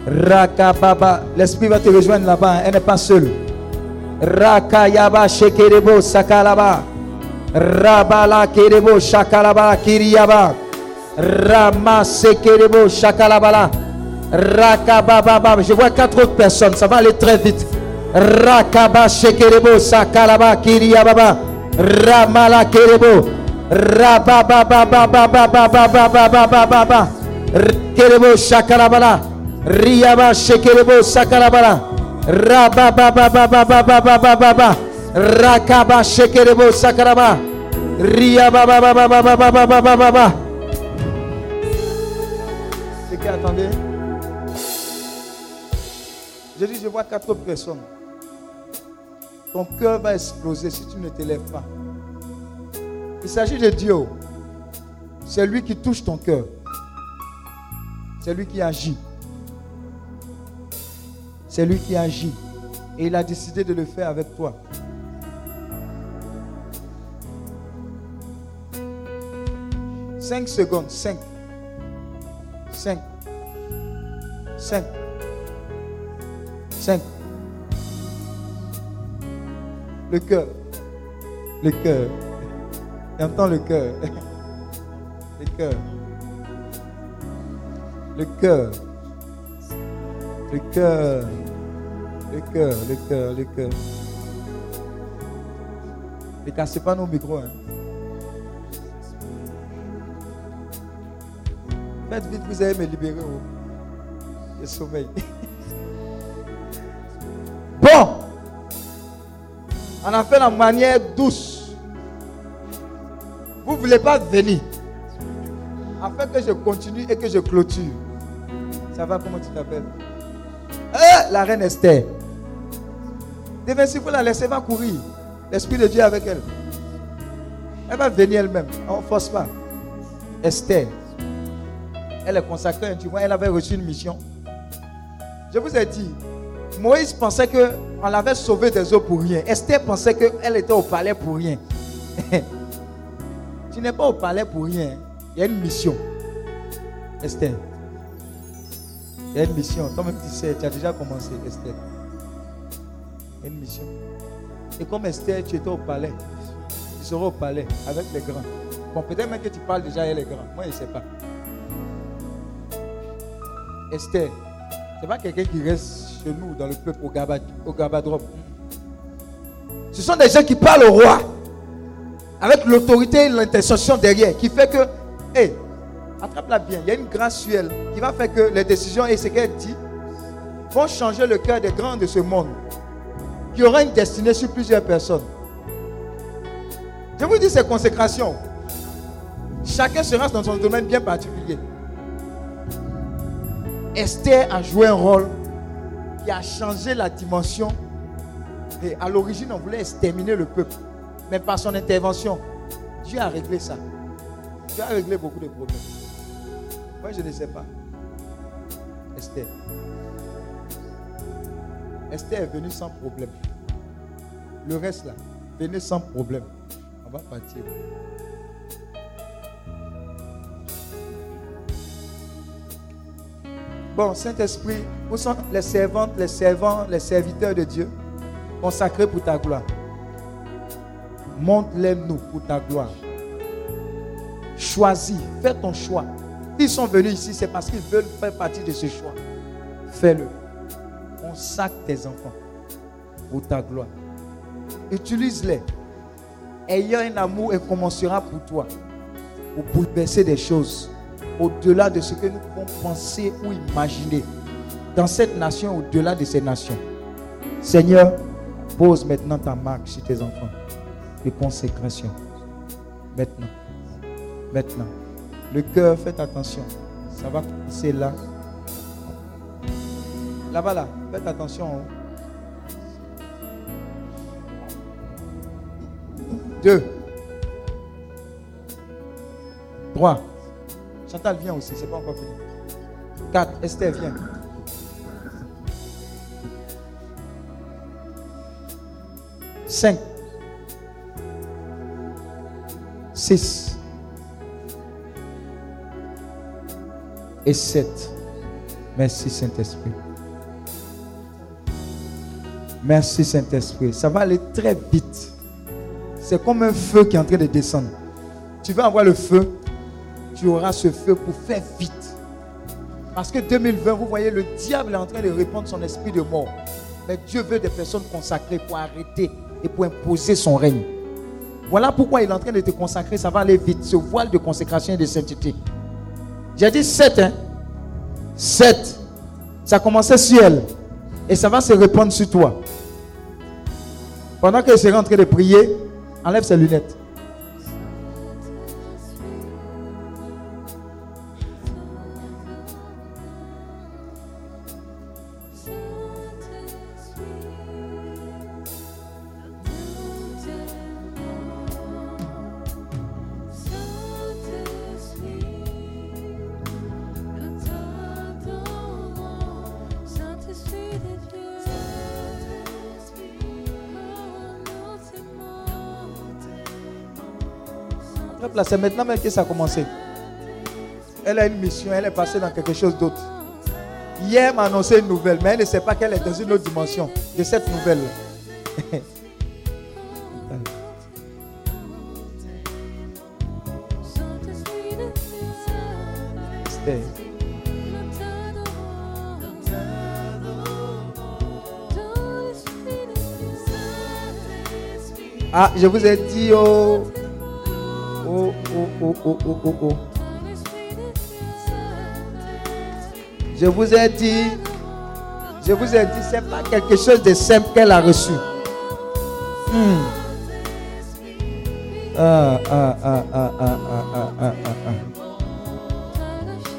Rakababa. L'esprit va te rejoindre là-bas. Elle n'est pas seule. Rakayaba shekerebo sakalaba. Rabala kerebo shakalaba kiriyaba. Rama sekerebo shakalabala. Rakababa. Je vois quatre autres personnes. Ça va aller très vite. Rakaba Shekerebo Sakalaba Kiriababa Ramala Kerebo. Rababa Baba Baba Baba Baba Baba Kerebo Shakalabala. Riaba Shekerebo Sakalabala. Rababa Baba Baba Baba Baba Rakaba Shekerebo Sakalaba. Riaba Baba Baba Baba Baba Baba C'est qui attendez? Je dis, je vois quatre personnes. Ton cœur va exploser si tu ne te lèves pas. Il s'agit de Dieu. C'est lui qui touche ton cœur. C'est lui qui agit. C'est lui qui agit. Et il a décidé de le faire avec toi. Cinq secondes. Cinq. Cinq. Cinq. Cinq. Le cœur. Le cœur. J'entends le cœur. Le cœur. Le cœur. Le cœur. Le cœur, le cœur, le cœur. Ne cassez pas nos micros. Hein. Faites vite, vous allez me libérer. Oh. Le sommeil. On a fait la manière douce. Vous ne voulez pas venir. Afin que je continue et que je clôture. Ça va, comment tu t'appelles? Eh, La reine Esther. si vous la laissez, va courir. L'Esprit de Dieu avec elle. Elle va venir elle-même. On ne force pas. Esther. Elle est consacrée. Tu vois, elle avait reçu une mission. Je vous ai dit, Moïse pensait qu'on l'avait sauvé des eaux pour rien. Esther pensait qu'elle était au palais pour rien. tu n'es pas au palais pour rien. Il y a une mission. Esther. Il y a une mission. Toi-même, tu sais, tu as déjà commencé, Esther. Il y a une mission. Et comme Esther, tu étais au palais. Tu seras au palais avec les grands. Bon, peut-être même que tu parles déjà avec les grands. Moi, je ne sais pas. Esther, ce n'est pas quelqu'un qui reste nous dans le peuple au, Gabad, au. Ce sont des gens qui parlent au roi avec l'autorité et l'intercession derrière qui fait que, hé, attrape-la bien. Il y a une grâce sur elle qui va faire que les décisions et ce qu'elle dit vont changer le cœur des grands de ce monde qui aura une destinée sur plusieurs personnes. Je vous dis, c'est consécration. Chacun sera dans son domaine bien particulier. Esther a joué un rôle qui a changé la dimension. Et à l'origine, on voulait exterminer le peuple. Mais par son intervention, Dieu a réglé ça. Dieu a réglé beaucoup de problèmes. Moi, je ne sais pas. Esther. Esther est venue sans problème. Le reste là, venez sans problème. On va partir. Bon, Saint-Esprit, où sont les servantes, les servants, les serviteurs de Dieu consacrés pour ta gloire? Montre-les nous pour ta gloire. Choisis, fais ton choix. S'ils sont venus ici, c'est parce qu'ils veulent faire partie de ce choix. Fais-le. Consacre tes enfants pour ta gloire. Utilise-les. Ayant un amour incommensurable pour toi, pour bouleverser des choses au-delà de ce que nous pouvons penser ou imaginer dans cette nation, au-delà de ces nations. Seigneur, pose maintenant ta marque sur tes enfants de consécration. Maintenant. Maintenant. Le cœur, faites attention. Ça va commencer là. Là-bas, là. Faites attention. Deux. Trois. Chantal, vient aussi, c'est pas encore fini. 4. Esther, viens. 5. 6. Et 7. Merci Saint-Esprit. Merci Saint-Esprit. Ça va aller très vite. C'est comme un feu qui est en train de descendre. Tu vas avoir le feu, tu auras ce feu pour faire vite. Parce que 2020, vous voyez, le diable est en train de répandre son esprit de mort. Mais Dieu veut des personnes consacrées pour arrêter et pour imposer son règne. Voilà pourquoi il est en train de te consacrer, ça va aller vite. Ce voile de consécration et de sainteté. J'ai dit 7, hein. 7. Ça commençait sur elle. Et ça va se répandre sur toi. Pendant qu'elle sera en train de prier, enlève ses lunettes. C'est maintenant même que ça a commencé. Elle a une mission, elle est passée dans quelque chose d'autre. Hier m'a annoncé une nouvelle, mais elle ne sait pas qu'elle est dans une autre dimension de cette nouvelle. Ah, je vous ai dit, oh, je vous ai dit, je vous ai dit, c'est pas quelque chose de simple qu'elle a reçu. Hmm. Ah, ah, ah, ah, ah, ah, ah, ah. ah, ah.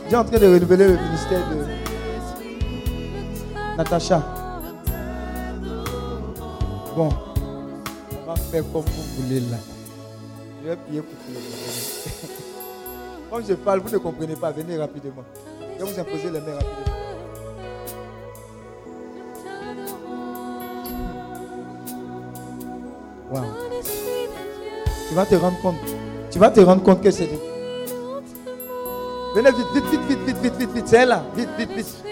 J'ai en train de renouveler le ministère de Natacha. Bon, on va faire comme vous voulez là. Je vais prier pour vous Comme je parle, vous ne comprenez pas. Venez rapidement. Je vais vous imposer les mains rapidement. Wow. Tu vas te rendre compte. Tu vas te rendre compte que c'est. Venez vite, vite, vite, vite, vite, vite, vite, vite. C'est là. Vite, vite, vite.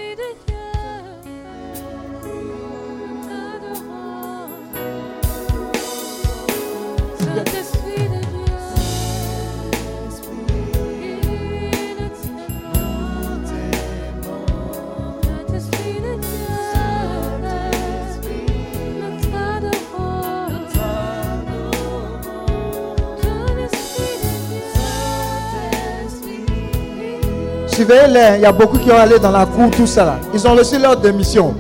Suivez-les. Il y a beaucoup qui ont allé dans la cour, tout ça là. Ils ont reçu leur démission.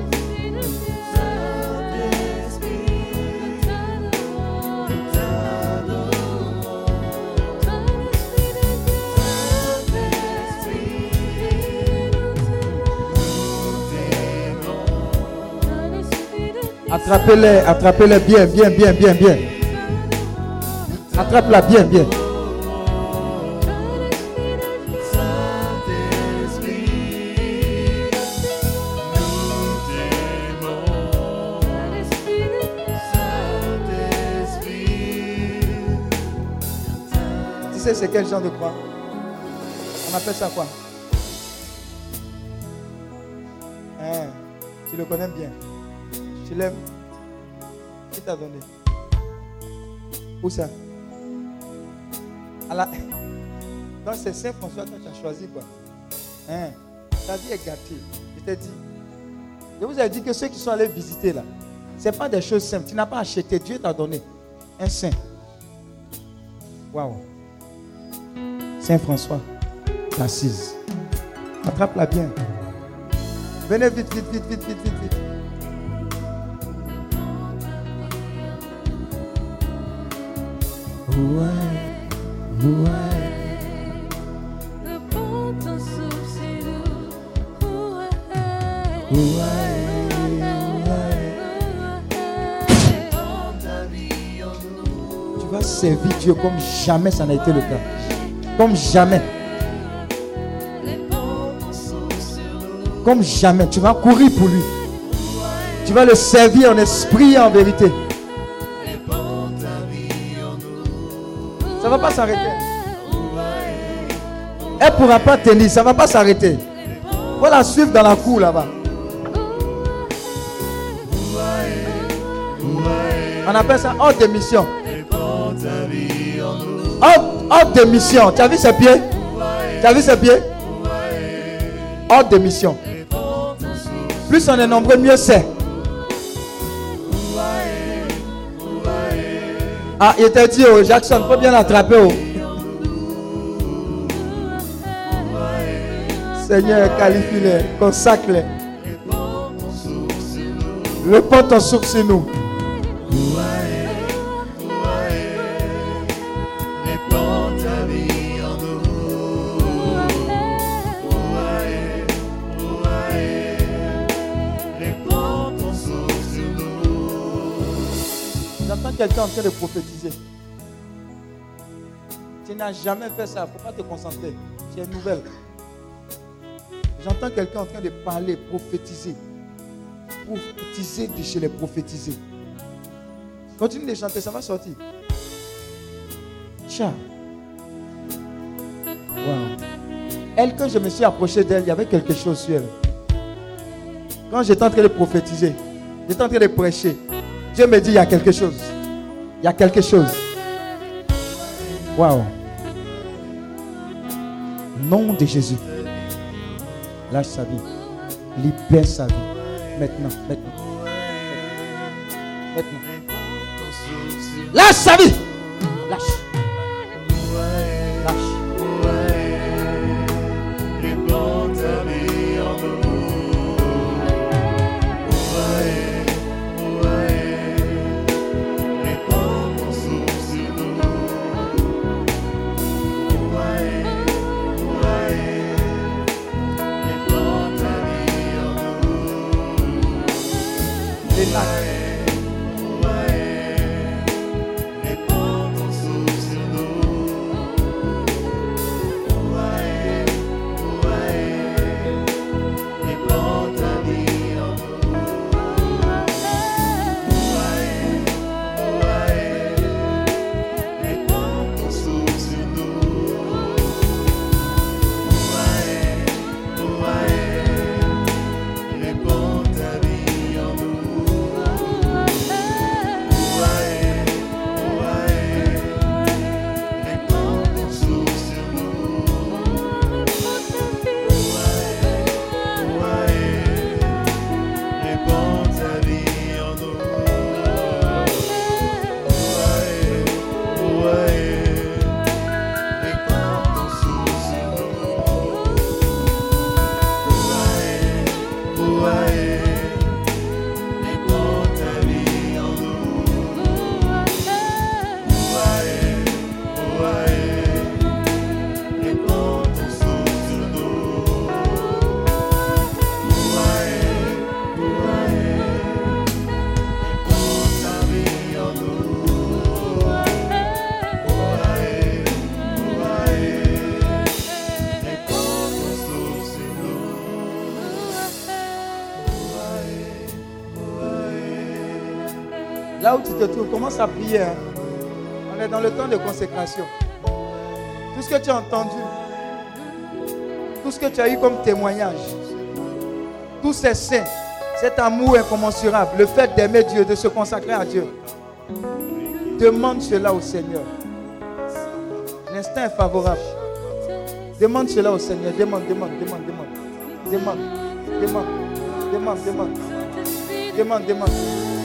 Attrapez-les, attrapez-les bien, bien, bien, bien, bien. Attrape-la bien, bien. C'est quel genre de croix On appelle ça quoi Hein, Tu le connais bien. Tu l'aimes Qui t'a donné Où ça à la... Donc c'est Saint-François que tu as choisi quoi. Hein? Ta vie est gâtée. Je t'ai dit. Je vous ai dit que ceux qui sont allés visiter là, ce n'est pas des choses simples. Tu n'as pas acheté. Dieu t'a donné un saint. Waouh. Saint-François, assise. Attrape-la bien. Venez vite, vite, vite, vite, vite, vite, vite. Ouais, ouais. Tu vas servir Dieu comme jamais ça n'a été le cas. Comme jamais. Comme jamais. Tu vas courir pour lui. Tu vas le servir en esprit et en vérité. Ça ne va pas s'arrêter. Elle ne pourra pas tenir. Ça ne va pas s'arrêter. Faut la suivre dans la cour là-bas. On appelle ça hors de mission. Hors, hors de mission. Tu as vu ses pieds? Tu as vu ses pieds? Hors de mission. Plus on est nombreux, mieux c'est. Ah, il t'a dit, oh, Jackson, faut bien l'attraper. Oh. Seigneur, qualifie-les, consacre-les. Réponds ton souffle sur nous. En train de prophétiser. Tu n'as jamais fait ça. Il te concentrer. Tu es nouvelle. J'entends quelqu'un en train de parler, prophétiser. Prophétiser de chez les prophétisés. Continue de chanter, ça va sortir. Tcha. Wow. Elle, quand je me suis approché d'elle, il y avait quelque chose sur elle. Quand j'étais en train de prophétiser, j'étais en train de prêcher, Dieu me dit, il y a quelque chose. Y a quelque chose. Waouh. Nom de Jésus. Lâche sa vie. Libère sa vie. Maintenant, maintenant. Maintenant. Lâche sa vie. On est dans le temps de consécration. Tout ce que tu as entendu, tout ce que tu as eu comme témoignage, tous ces saints, cet amour incommensurable, le fait d'aimer Dieu, de se consacrer à Dieu, demande cela au Seigneur. L'instinct est favorable. Demande cela au Seigneur. Demande, demande, demande, demande. Demande, demande, demande, demande. Demande, demande.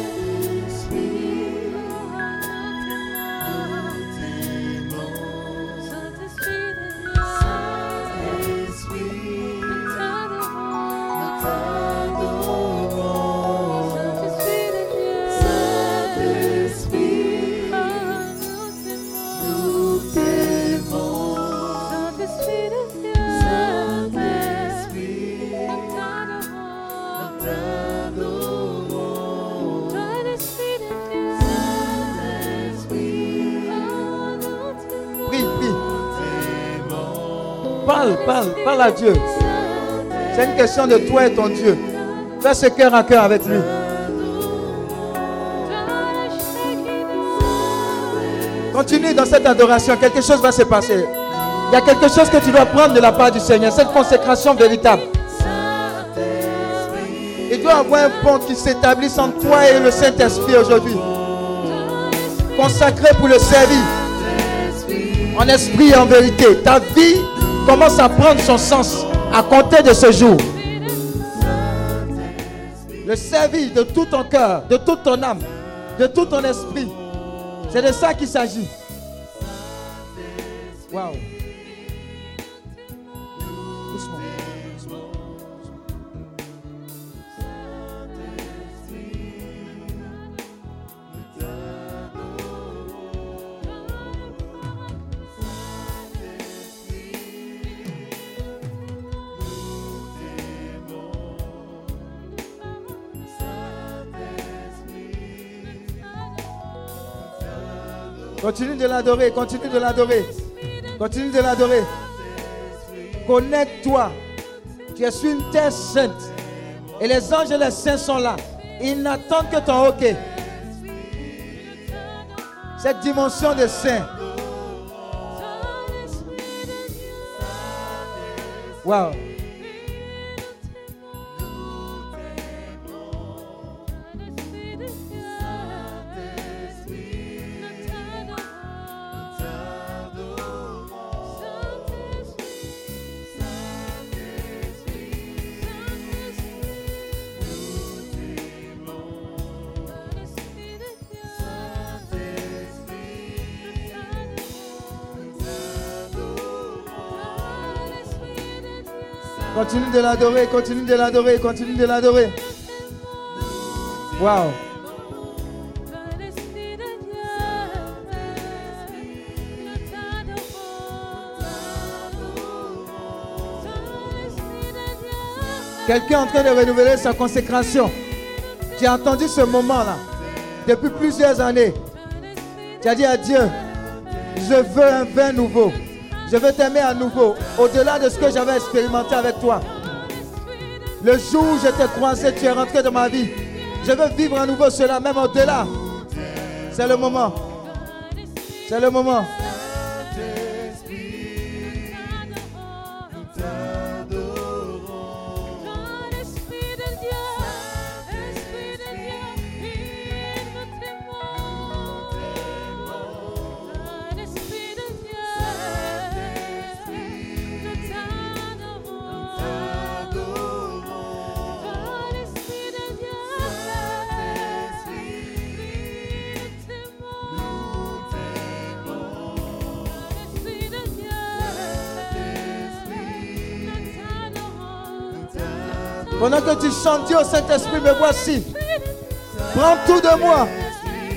Dieu. C'est une question de toi et ton Dieu. Fais ce cœur à cœur avec lui. Continue dans cette adoration. Quelque chose va se passer. Il y a quelque chose que tu dois prendre de la part du Seigneur. Cette consécration véritable. Il doit avoir un pont qui s'établisse entre toi et le Saint-Esprit aujourd'hui. Consacré pour le servir. En esprit et en vérité. Ta vie commence à prendre son sens à compter de ce jour. Le servir de tout ton cœur, de toute ton âme, de tout ton esprit. C'est de ça qu'il s'agit. Waouh. Continue de l'adorer, continue de l'adorer. Continue de l'adorer. Connecte-toi. Tu es une terre sainte. Et les anges et les saints sont là. Ils n'attendent que ton OK? Cette dimension de saint. Wow. Continue de l'adorer, continue de l'adorer, continue de l'adorer. Waouh. Quelqu'un est en train de renouveler sa consécration. Tu as entendu ce moment-là depuis plusieurs années. Tu as dit à Dieu, je veux un vin nouveau. Je veux t'aimer à nouveau, au-delà de ce que j'avais expérimenté avec toi. Le jour où je t'ai croisé, tu es rentré dans ma vie. Je veux vivre à nouveau cela, même au-delà. C'est le moment. C'est le moment. Dieu Saint-Esprit, me voici. Prends tout de moi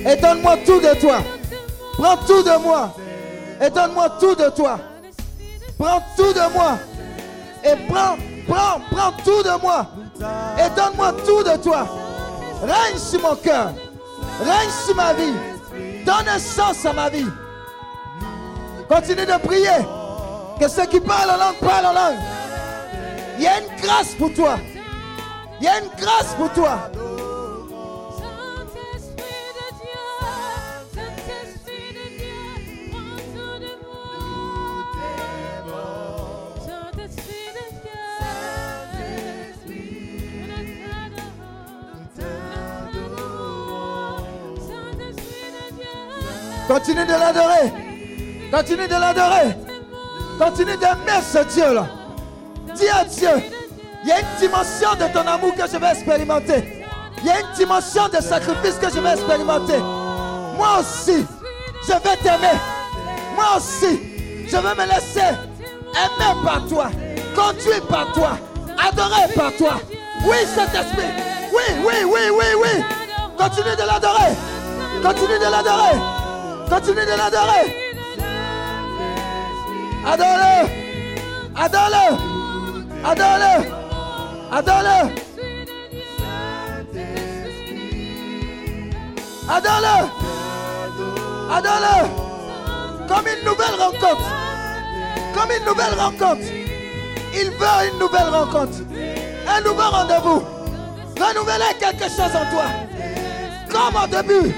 et donne-moi tout de toi. Prends tout de moi et donne-moi tout de toi. Prends tout de moi et prends, prends, prends tout de moi et donne-moi tout de toi. Règne sur mon cœur, règne sur ma vie, donne un sens à ma vie. Continue de prier. Que ceux qui parlent en langue parlent en langue. Il y a une grâce pour toi. Il y a une grâce pour toi. Continue de l'adorer. Continue de l'adorer. Continue d'aimer ce Dieu-là. Dis à Dieu, il y a une dimension de ton amour que je vais expérimenter. Il y a une dimension de sacrifice que je vais expérimenter. Moi aussi, je vais t'aimer. Moi aussi, je vais me laisser aimer par toi, conduire par toi, adorer par toi. Oui, cet esprit. Oui, oui, oui, oui, oui. Continue de l'adorer. Continue de l'adorer. Continue de l'adorer. Adore-le. Adore-le. Adore-le. Adore-le. Adore-le. Adore-le. Comme une nouvelle rencontre. Comme une nouvelle rencontre. Il veut une nouvelle rencontre. Un nouveau rendez-vous. Renouveler quelque chose en toi. Comme au début.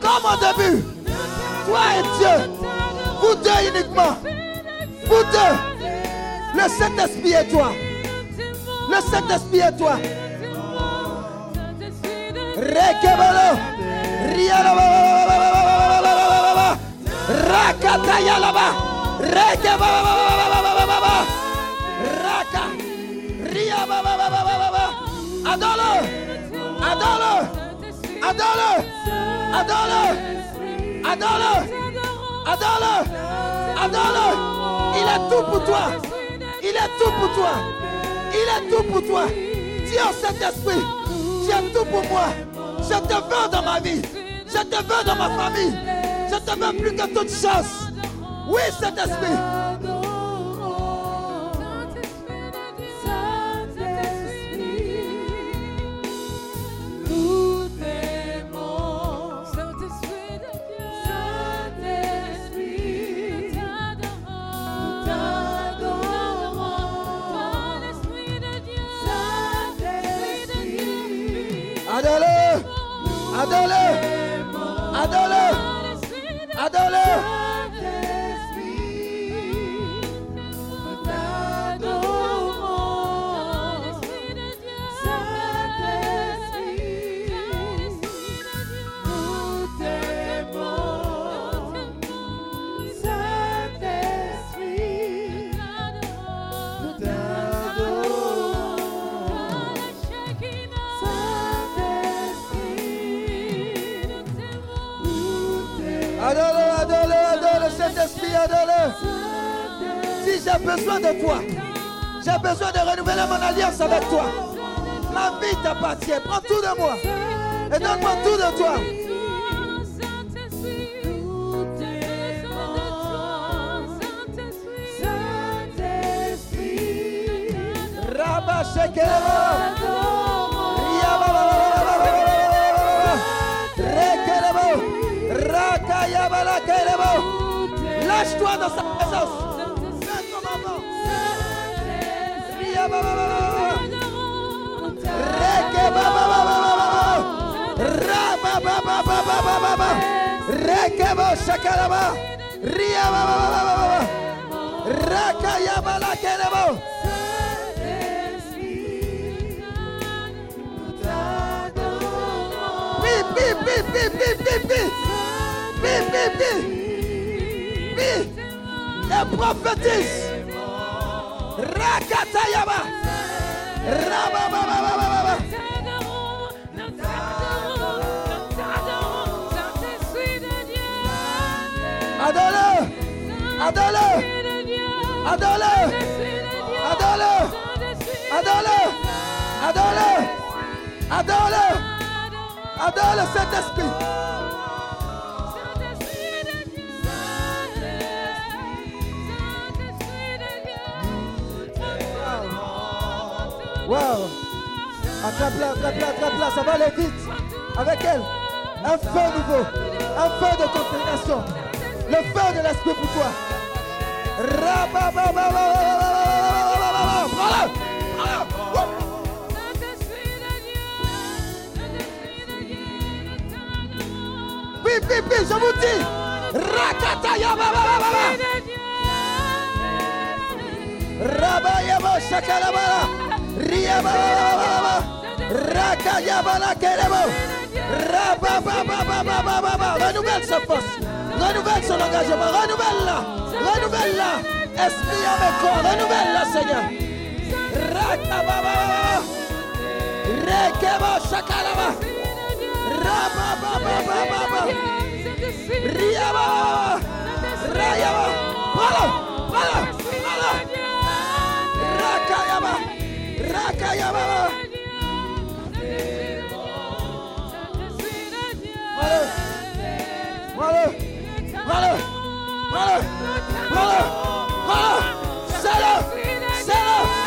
Comme au début. Toi et Dieu. Vous deux uniquement. Vous deux. Le Saint-Esprit et toi. Le Saint-Esprit est toi. Rekebalo. Rialaba. Rakataya laba. Rekebaba. Raka. Riababa. Adore. Adore. Adore. Adore. Adore. Adore. Adore. Il est tout pour toi. Il est tout pour toi. Il est tout pour toi. Dis au Saint-Esprit, tu es tout pour moi. Je te veux dans ma vie. Je te veux dans ma famille. Je te veux plus que toute chose. Oui, Saint-Esprit. besoin de toi. J'ai besoin de renouveler mon alliance avec toi. Ma vie t'appartient. Prends tout de moi. Et donne-moi tout de toi. Lâche-toi dans sa présence. baba rekebo shakalaba ria baba Bip, bip, bip, bip, bip, bip, bip, bip, bip, prophetess. Rakatayaba. Adore-le. Adore-le. Adore-le. Adore-le. Adore-le. Adore-le. Adore-le, Saint-Esprit. Wow. Attrape-la, attrape-la, attrape-la, ça va aller vite. Avec elle, un feu nouveau, un feu de consécration, le feu de l'esprit pour toi. Oui, oui, oui, je vous dis. Rakataya baba baba. ba baba baba. ba baba baba. ba baba ba ba baba baba baba. ba ba ba Renouvelle son engagement. Renouvelle-la. Renouvelle-la. Esprit avec corps. Renouvelle-la, Seigneur. Rakababa. Rekebo shakalaba. Rabababababa. Riyaba. Rayaba. Voilà. Voilà. Voilà. Rakayaba. Rakayaba. Voilà. Voilà. Voilà. Voilà. Voilà. C'est là. C'est là.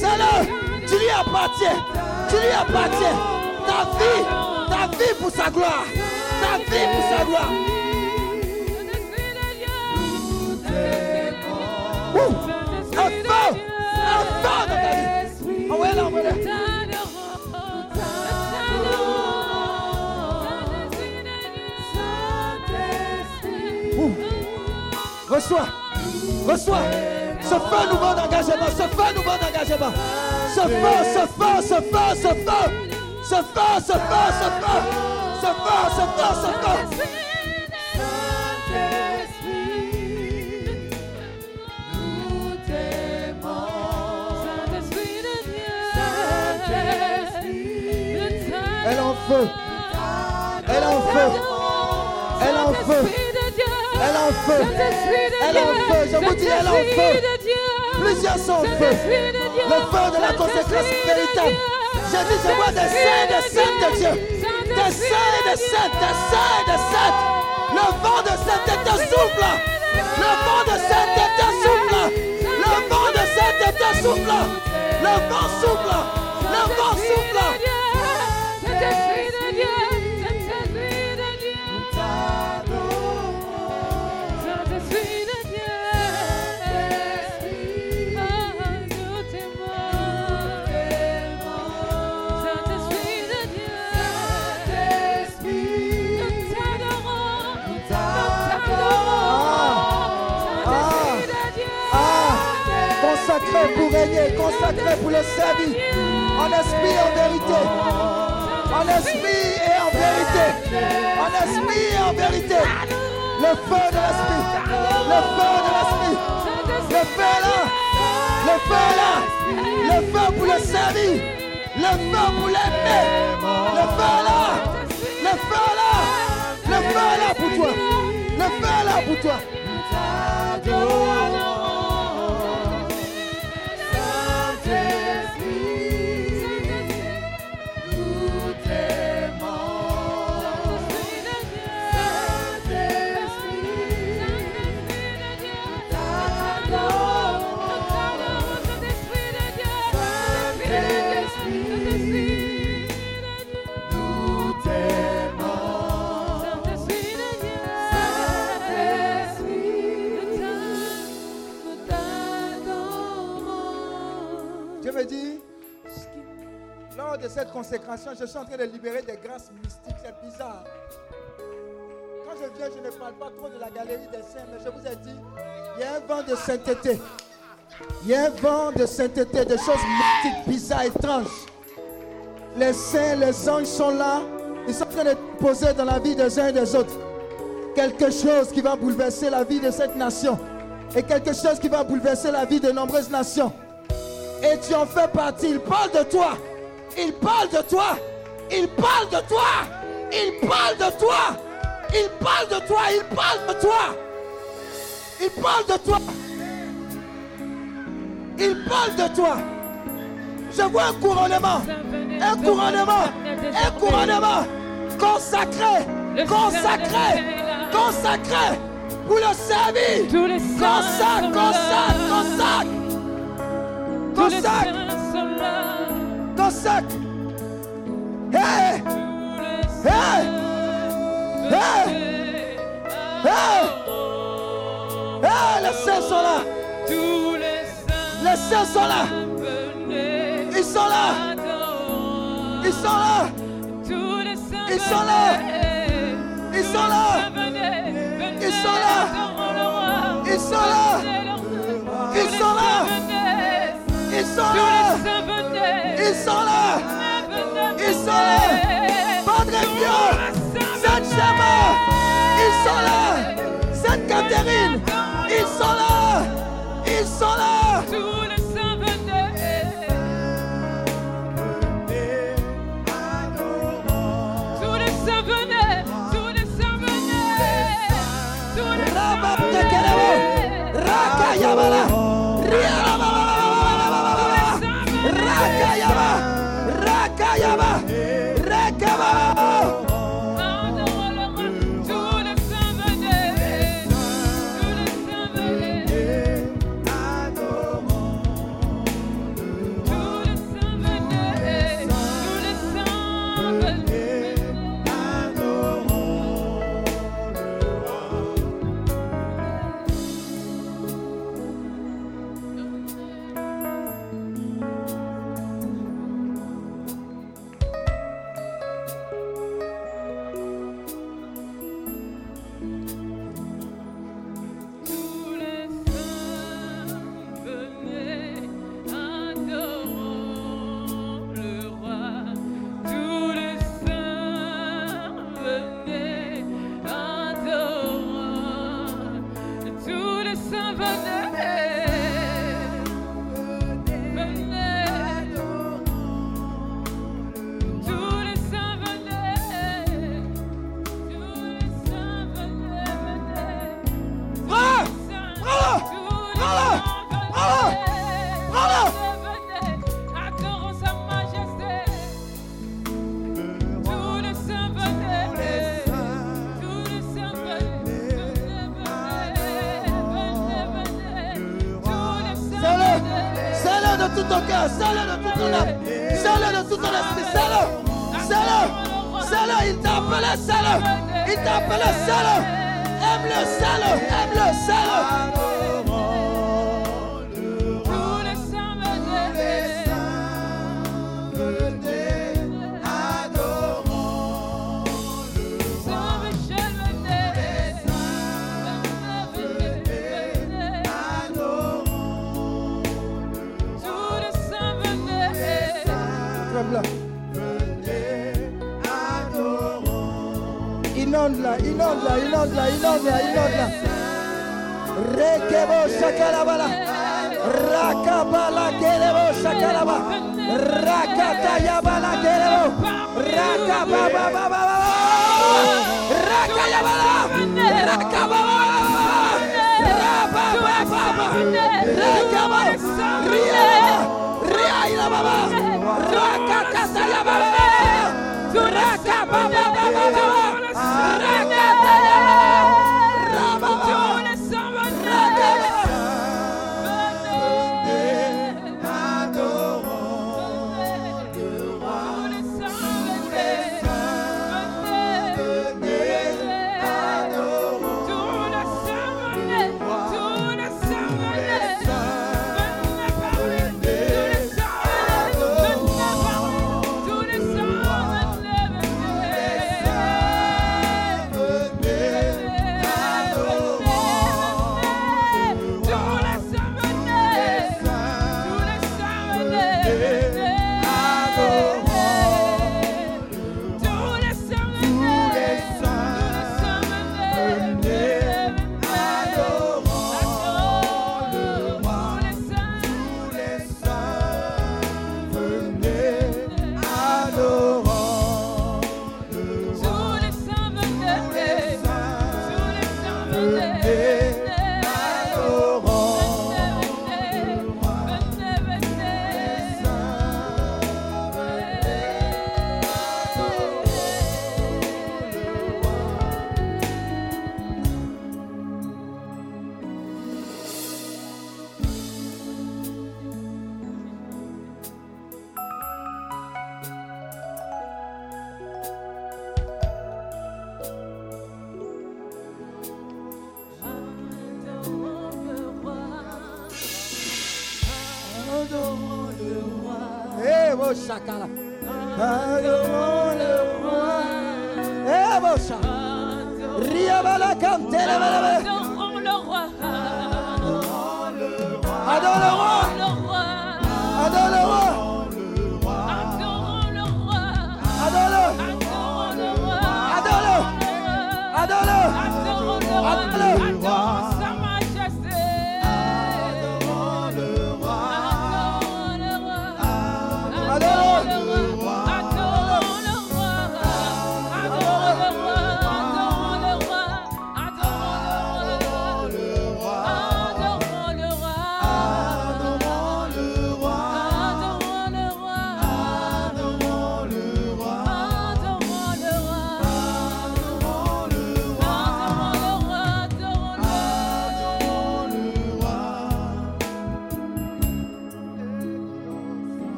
C'est là. Tu lui appartiens. Tu lui appartiens. Ta vie. Ta vie pour sa gloire. Ta vie pour sa gloire. Ouh. Un feu. Un feu dans ta vie. Envoyez-la, envoyez-la. Ouh. Reçois. Reçois. Ce feu nouveau d'engagement. Ce feu nouveau d'engagement. Ce feu, ce feu, ce feu, ce feu. Ce feu, ce feu, ce feu. Ce feu, ce feu, ce feu. Feu. Elle en feu. Elle en feu. Elle en feu. Je vous dis, elle en feu. Plusieurs sont en feu. Le feu de la consécration véritable. J'ai dit, je vois des saints et des saintes de Dieu. Des saints et des saintes, des saints et des saintes. Le vent de sainteté souffle. Le vent de sainteté souffle. Le vent de sainteté souffle. Le vent souffle. Le vent souffle. Pour régner, consacré pour le servir, en esprit et en vérité. En esprit et en vérité. En esprit et en vérité. Le feu de l'esprit. Le feu de l'esprit. Le feu là. Le feu là. Le feu pour le servir. Le feu pour l'aimer. Le feu là. Le feu là. Le feu là pour toi. Le feu là pour toi. Cette consécration, je suis en train de libérer des grâces mystiques. C'est bizarre. Quand je viens, je ne parle pas trop de la galerie des saints, mais je vous ai dit, il y a un vent de sainteté. Il y a un vent de sainteté, de choses mystiques, bizarres, étranges. Les saints, les anges sont là. Ils sont en train de poser dans la vie des uns et des autres. Quelque chose qui va bouleverser la vie de cette nation. Et quelque chose qui va bouleverser la vie de nombreuses nations. Et tu en fais partie. Il parle de toi. Il parle de toi. Il parle de toi. Il parle de toi. Il parle de toi. Il parle de toi. Il parle de toi. Il parle de toi. Je vois un couronnement. Un couronnement. Un couronnement. Consacré. Consacré. Consacré. Pour le servir. Consacre. Consacre. Consacre. Consacre ton sac. Hey! Hey! Hey! Hey! Hey! Les saints sont là. Les saints sont là. Ils sont là. Ils sont là. Ils sont là. Ils sont là. Ils sont là. Ils sont là. Sont là. Ils sont là. Ils sont là. Padre Pio, Sainte Chama, ils sont là. Sainte Catherine, ils sont là. Ils sont là. tout à l'heure. Sale, sale, sale, il t'a appelé sale. Il t'a appelé sale. Aime le sale, aime le sale. adorables. Inonde-la, inonde-la, inonde-la, inonde-la, inonde-la. Rekebo shakalabala. Rakabala kerebo shakalaba. Rakatayabala kerebo. Rakabababababa. Rakayabala. Rakababababa. Rababababa. Rakababa. Riela. Riela baba. Rakata la baba, Suraka.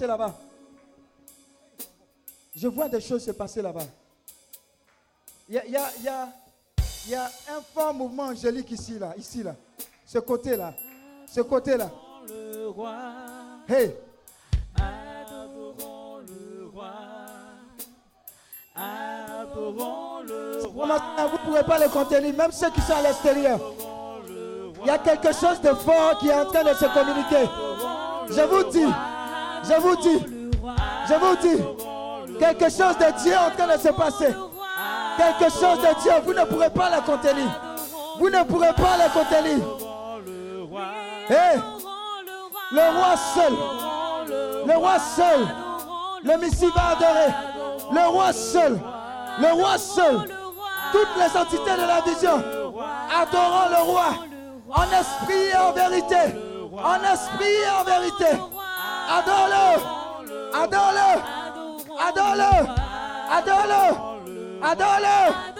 Là-bas. Je vois des choses se passer là-bas. Il y a, y, a, y, y a, un fort mouvement angélique ici, là, ici, là. Ce côté-là. Ce côté-là. Hey. Vous ne pouvez pas le contenir, même ceux qui sont à l'extérieur. Il y a quelque chose de fort qui est en train de se communiquer. Je vous dis, je vous dis, je vous dis, quelque chose de Dieu est en train de se passer. Quelque chose de Dieu, vous ne pourrez pas le contenir. Vous ne pourrez pas le contenir. Hey, le roi seul, le roi seul, le Messie va adorer. Le roi seul, le roi seul, toutes les entités de la vision adorant le roi en esprit et en vérité. En esprit et en vérité. Adore-le. Adore-le. Adore-le. Adore-le. Adore-le.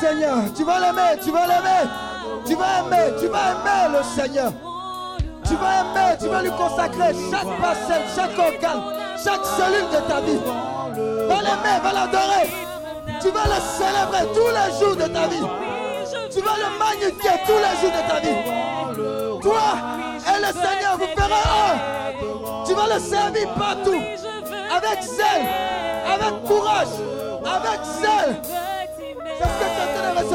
Seigneur. Tu vas l'aimer. Tu vas l'aimer. Tu vas aimer. Tu vas aimer le Seigneur. Tu vas aimer. Tu vas lui consacrer chaque parcelle, chaque organe, chaque cellule de ta vie. Va l'aimer. Va l'adorer. Tu vas le célébrer tous les jours de ta vie. Tu vas le magnifier tous les jours de ta vie. Toi et le Seigneur, vous ferez un. Tu vas le servir partout. Avec zèle, avec courage, avec zèle.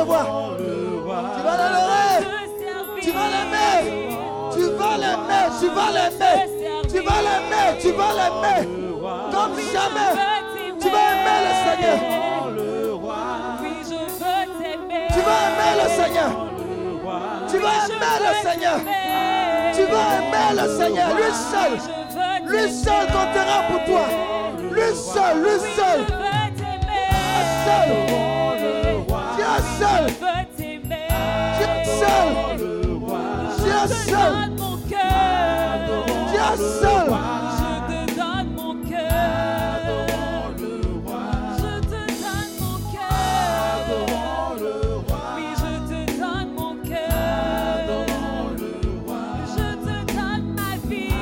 Tu vas l'adorer. Tu vas l'aimer. Tu vas l'aimer. Tu vas l'aimer. Tu vas l'aimer. Tu vas l'aimer. Comme jamais. Tu vas aimer le Seigneur. Tu vas aimer le Seigneur. Tu vas aimer le Seigneur. Tu vas aimer le Seigneur. Lui seul. Lui seul comptera pour toi. Lui seul. Lui seul. Seul. Seul. Dieu seul. Dieu seul. Dieu seul. Je te donne mon cœur. Je te donne mon cœur. Oui, je te donne mon cœur. Je te donne ma vie.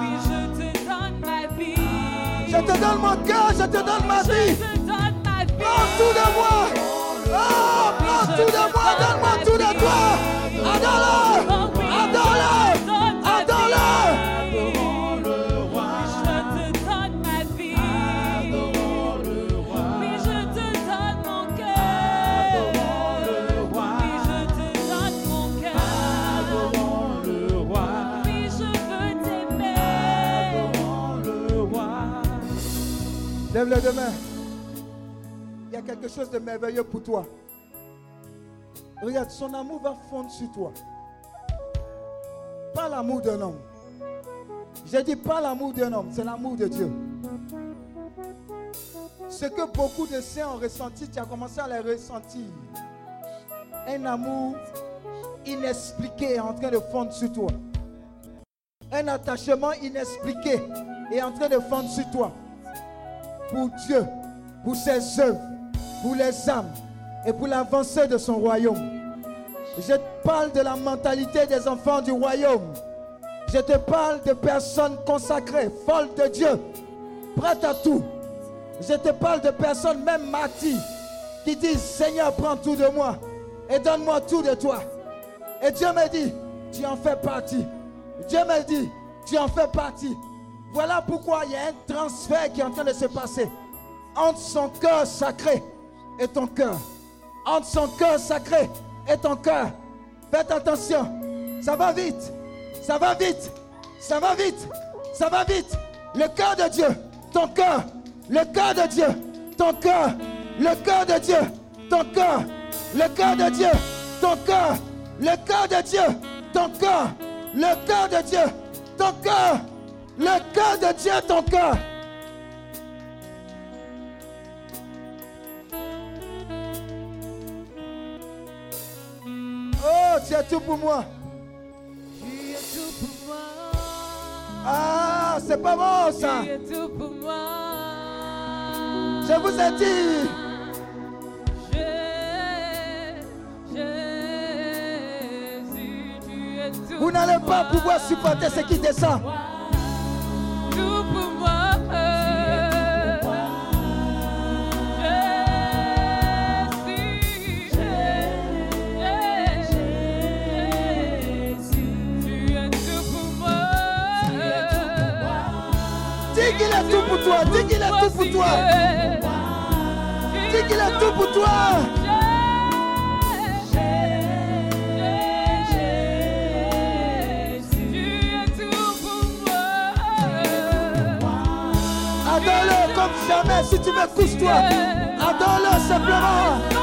Oui, je te donne ma vie. Je te donne mon cœur. Je te donne ma vie. Tout de moi. Oh, prends tout de moi. Donne-moi tout de toi. Adore-le. Adore-le. Adore-le. Je te donne ma vie. Oui, je te donne mon cœur. Je te donne mon cœur. Oui, je veux t'aimer. Lève deux mains. Il y a quelque chose de merveilleux pour toi. Regarde, son amour va fondre sur toi. Pas l'amour d'un homme. J'ai dit pas l'amour d'un homme, c'est l'amour de Dieu. Ce que beaucoup de saints ont ressenti, tu as commencé à le ressentir. Un amour inexpliqué est en train de fondre sur toi. Un attachement inexpliqué est en train de fondre sur toi pour Dieu, pour ses œuvres, pour les âmes et pour l'avancée de son royaume. Je te parle de la mentalité des enfants du royaume. Je te parle de personnes consacrées, folles de Dieu, prêtes à tout. Je te parle de personnes, même martyrs, qui disent Seigneur, prends tout de moi et donne-moi tout de toi. Et Dieu me dit, tu en fais partie. Dieu me dit, tu en fais partie. Voilà pourquoi il y a un transfert qui est en train de se passer entre son cœur sacré et ton cœur. Entre son cœur sacré et ton cœur. Faites attention. Ça va vite. Ça va vite. Ça va vite. Ça va vite. Le cœur de Dieu. Ton cœur. Le cœur de Dieu. Ton cœur. Le cœur de Dieu. Ton cœur. Le cœur de Dieu. Ton cœur. Le cœur de Dieu. Ton cœur. Le cœur de Dieu. Ton cœur. Le cœur de Dieu, ton cœur. Tu es tout pour moi? Tu es tout pour moi? Ah, c'est pas bon ça. Tu es tout pour moi? Je vous ai dit. Jésus, tu es tout Vous n'allez pas pouvoir supporter ce qui descend. Qu'il est tout pour toi. Dis qu'il est tout pour toi. Dis qu'il est tout pour toi. Adore-le comme jamais. Si tu veux, couche-toi. Adore-le simplement.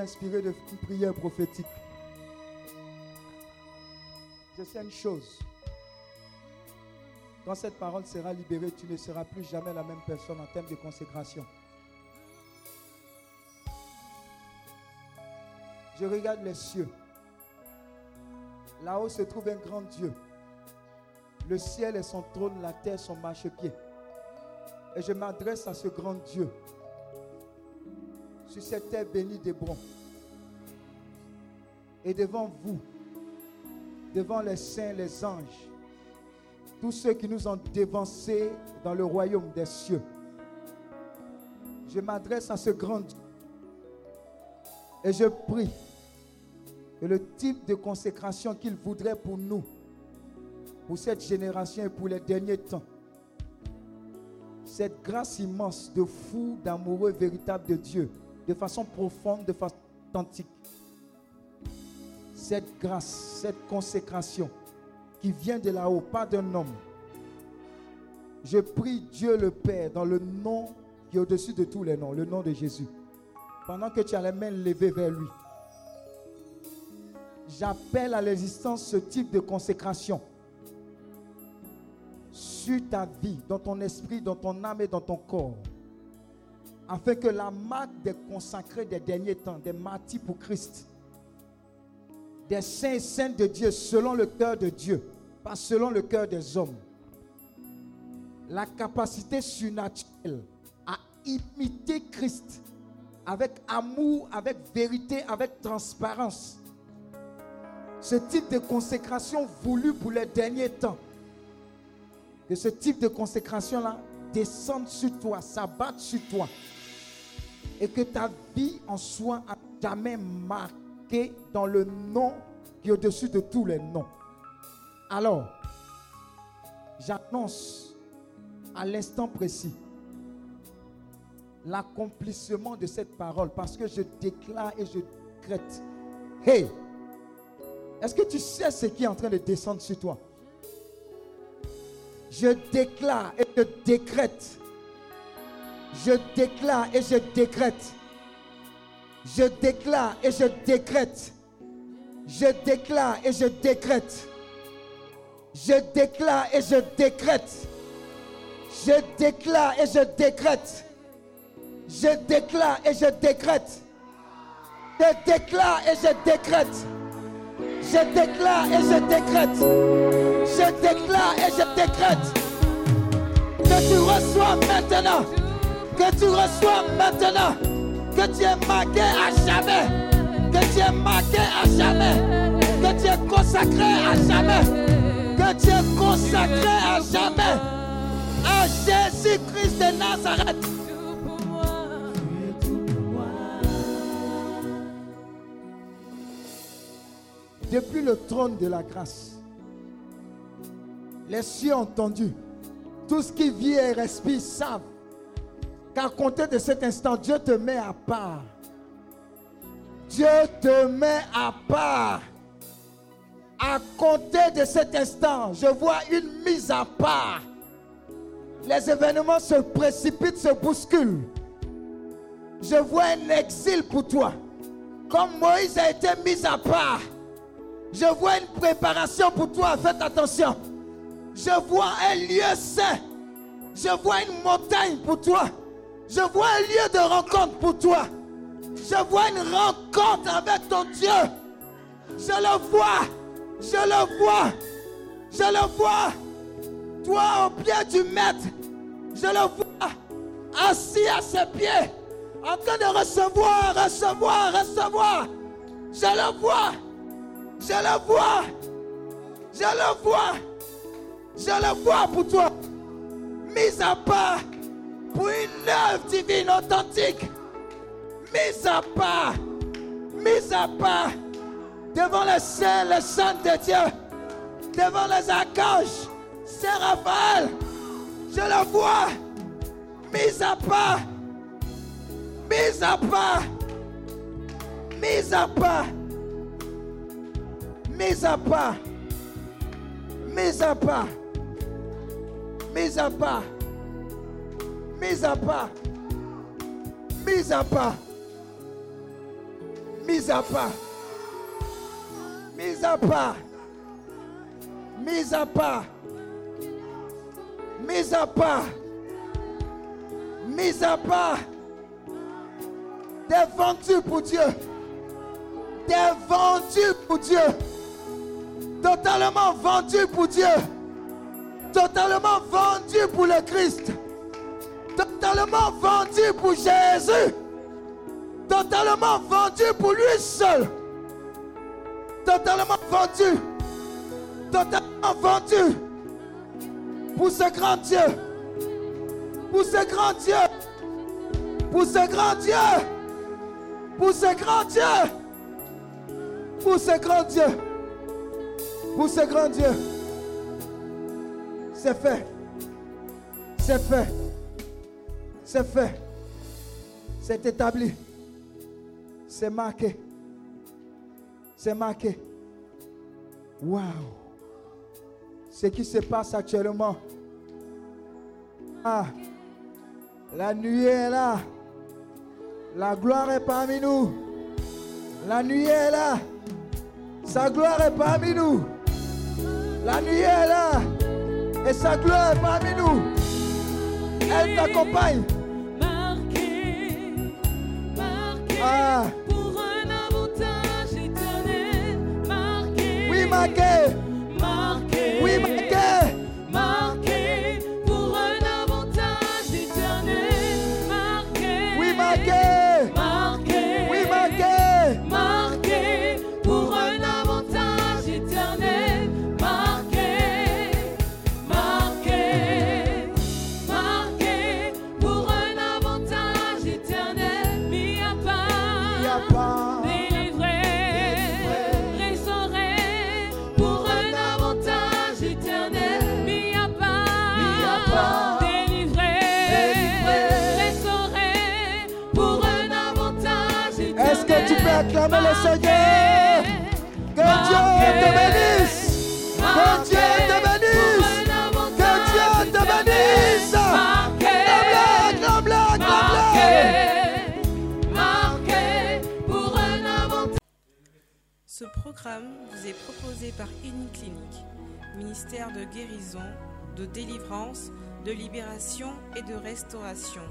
Inspiré de une prière prophétique. Je sais une chose. Quand cette parole sera libérée, tu ne seras plus jamais la même personne en termes de consécration. Je regarde les cieux. Là-haut se trouve un grand Dieu. Le ciel est son trône, la terre son marchepied. Et je m'adresse à ce grand Dieu sur cette terre bénie d'Hébron. Et devant vous, devant les saints, les anges, tous ceux qui nous ont dévancés dans le royaume des cieux, je m'adresse à ce grand Dieu et je prie que le type de consécration qu'il voudrait pour nous, pour cette génération et pour les derniers temps, cette grâce immense de fou, d'amoureux véritable de Dieu, de façon profonde, de façon authentique, cette grâce, cette consécration qui vient de là-haut, pas d'un homme. Je prie Dieu le Père dans le nom qui est au-dessus de tous les noms, le nom de Jésus. Pendant que tu as les mains levées vers lui, j'appelle à l'existence ce type de consécration sur ta vie, dans ton esprit, dans ton âme et dans ton corps. Afin que la marque des consacrés des derniers temps, des martyrs pour Christ, des saints et saintes de Dieu, selon le cœur de Dieu, pas selon le cœur des hommes, la capacité surnaturelle à imiter Christ avec amour, avec vérité, avec transparence. Ce type de consécration voulue pour les derniers temps que ce type de consécration-là descende sur toi, s'abatte sur toi. Et que ta vie en soit à jamais marquée dans le nom qui est au-dessus de tous les noms. Alors, j'annonce à l'instant précis l'accomplissement de cette parole parce que je déclare et je décrète. Hey, est-ce que tu sais ce qui est en train de descendre sur toi? Je déclare et je décrète. Je déclare et je décrète. Je déclare et je décrète. Je déclare et je décrète. Je déclare et je décrète. Je déclare et je décrète. Je déclare et je décrète. Je déclare et je décrète. Je déclare et je décrète je déclare et je décrète que tu reçois maintenant, que tu reçois maintenant, que tu es marqué à jamais, que tu es marqué à jamais, que tu es consacré à jamais, que tu es consacré à jamais à Jésus-Christ de Nazareth. Depuis le trône de la grâce, les cieux ont. Tout ce qui vit et respire savent qu'à compter de cet instant, Dieu te met à part. Dieu te met à part. À compter de cet instant, je vois une mise à part. Les événements se précipitent, se bousculent. Je vois un exil pour toi. Comme Moïse a été mis à part. Je vois une préparation pour toi. Faites attention. Je vois un lieu saint. Je vois une montagne pour toi. Je vois un lieu de rencontre pour toi. Je vois une rencontre avec ton Dieu. Je le vois. Je le vois. Je le vois. Toi au pied du maître. Je le vois. Assis à ses pieds. En train de recevoir, recevoir, recevoir. Je le vois. Je le vois. Je le vois. Je le vois pour toi. Mise à part une œuvre divine authentique. Mise à part. Mise à part devant les saints, les saints de Dieu. Devant les archanges. Saint Raphaël. Je le vois. Mise à part. Mise à part. Mise à part. Mise à part. Mise à part. Mise à part. Mise à part. Mise à part. Mise à part. Mise à part. Mise à part. Mise à part. Mise à part. Des vendus pour Dieu. Vendus pour Dieu. Totalement vendus pour Dieu totalement vendu pour le Christ, totalement vendu pour Jésus, totalement vendu pour lui seul, totalement vendu, totalement vendu pour ce grand Dieu, pour ce grand Dieu, pour ce grand Dieu, pour ce grand Dieu, pour ce grand Dieu, pour ce grand Dieu. C'est fait. C'est fait. C'est fait. C'est établi. C'est marqué. C'est marqué. Waouh. Ce qui se passe actuellement. Ah. La nuit est là. La gloire est parmi nous. La nuit est là. Sa gloire est parmi nous. La nuit est là. Et sa gloire est parmi nous. Elle t'accompagne. Ah. pour un avantage éternel. Marqué, Oui, marqué. marqué, que tu peux acclamer le Seigneur? Que Dieu te bénisse. Que Dieu te bénisse. Que Dieu te bénisse. Acclame-le, acclame-le, acclame-le. Marqué pour un avantage. Ce programme vous est proposé par Healing Clinic, ministère de guérison, de délivrance, de libération et de restauration.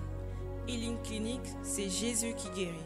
Healing Clinic, c'est Jésus qui guérit.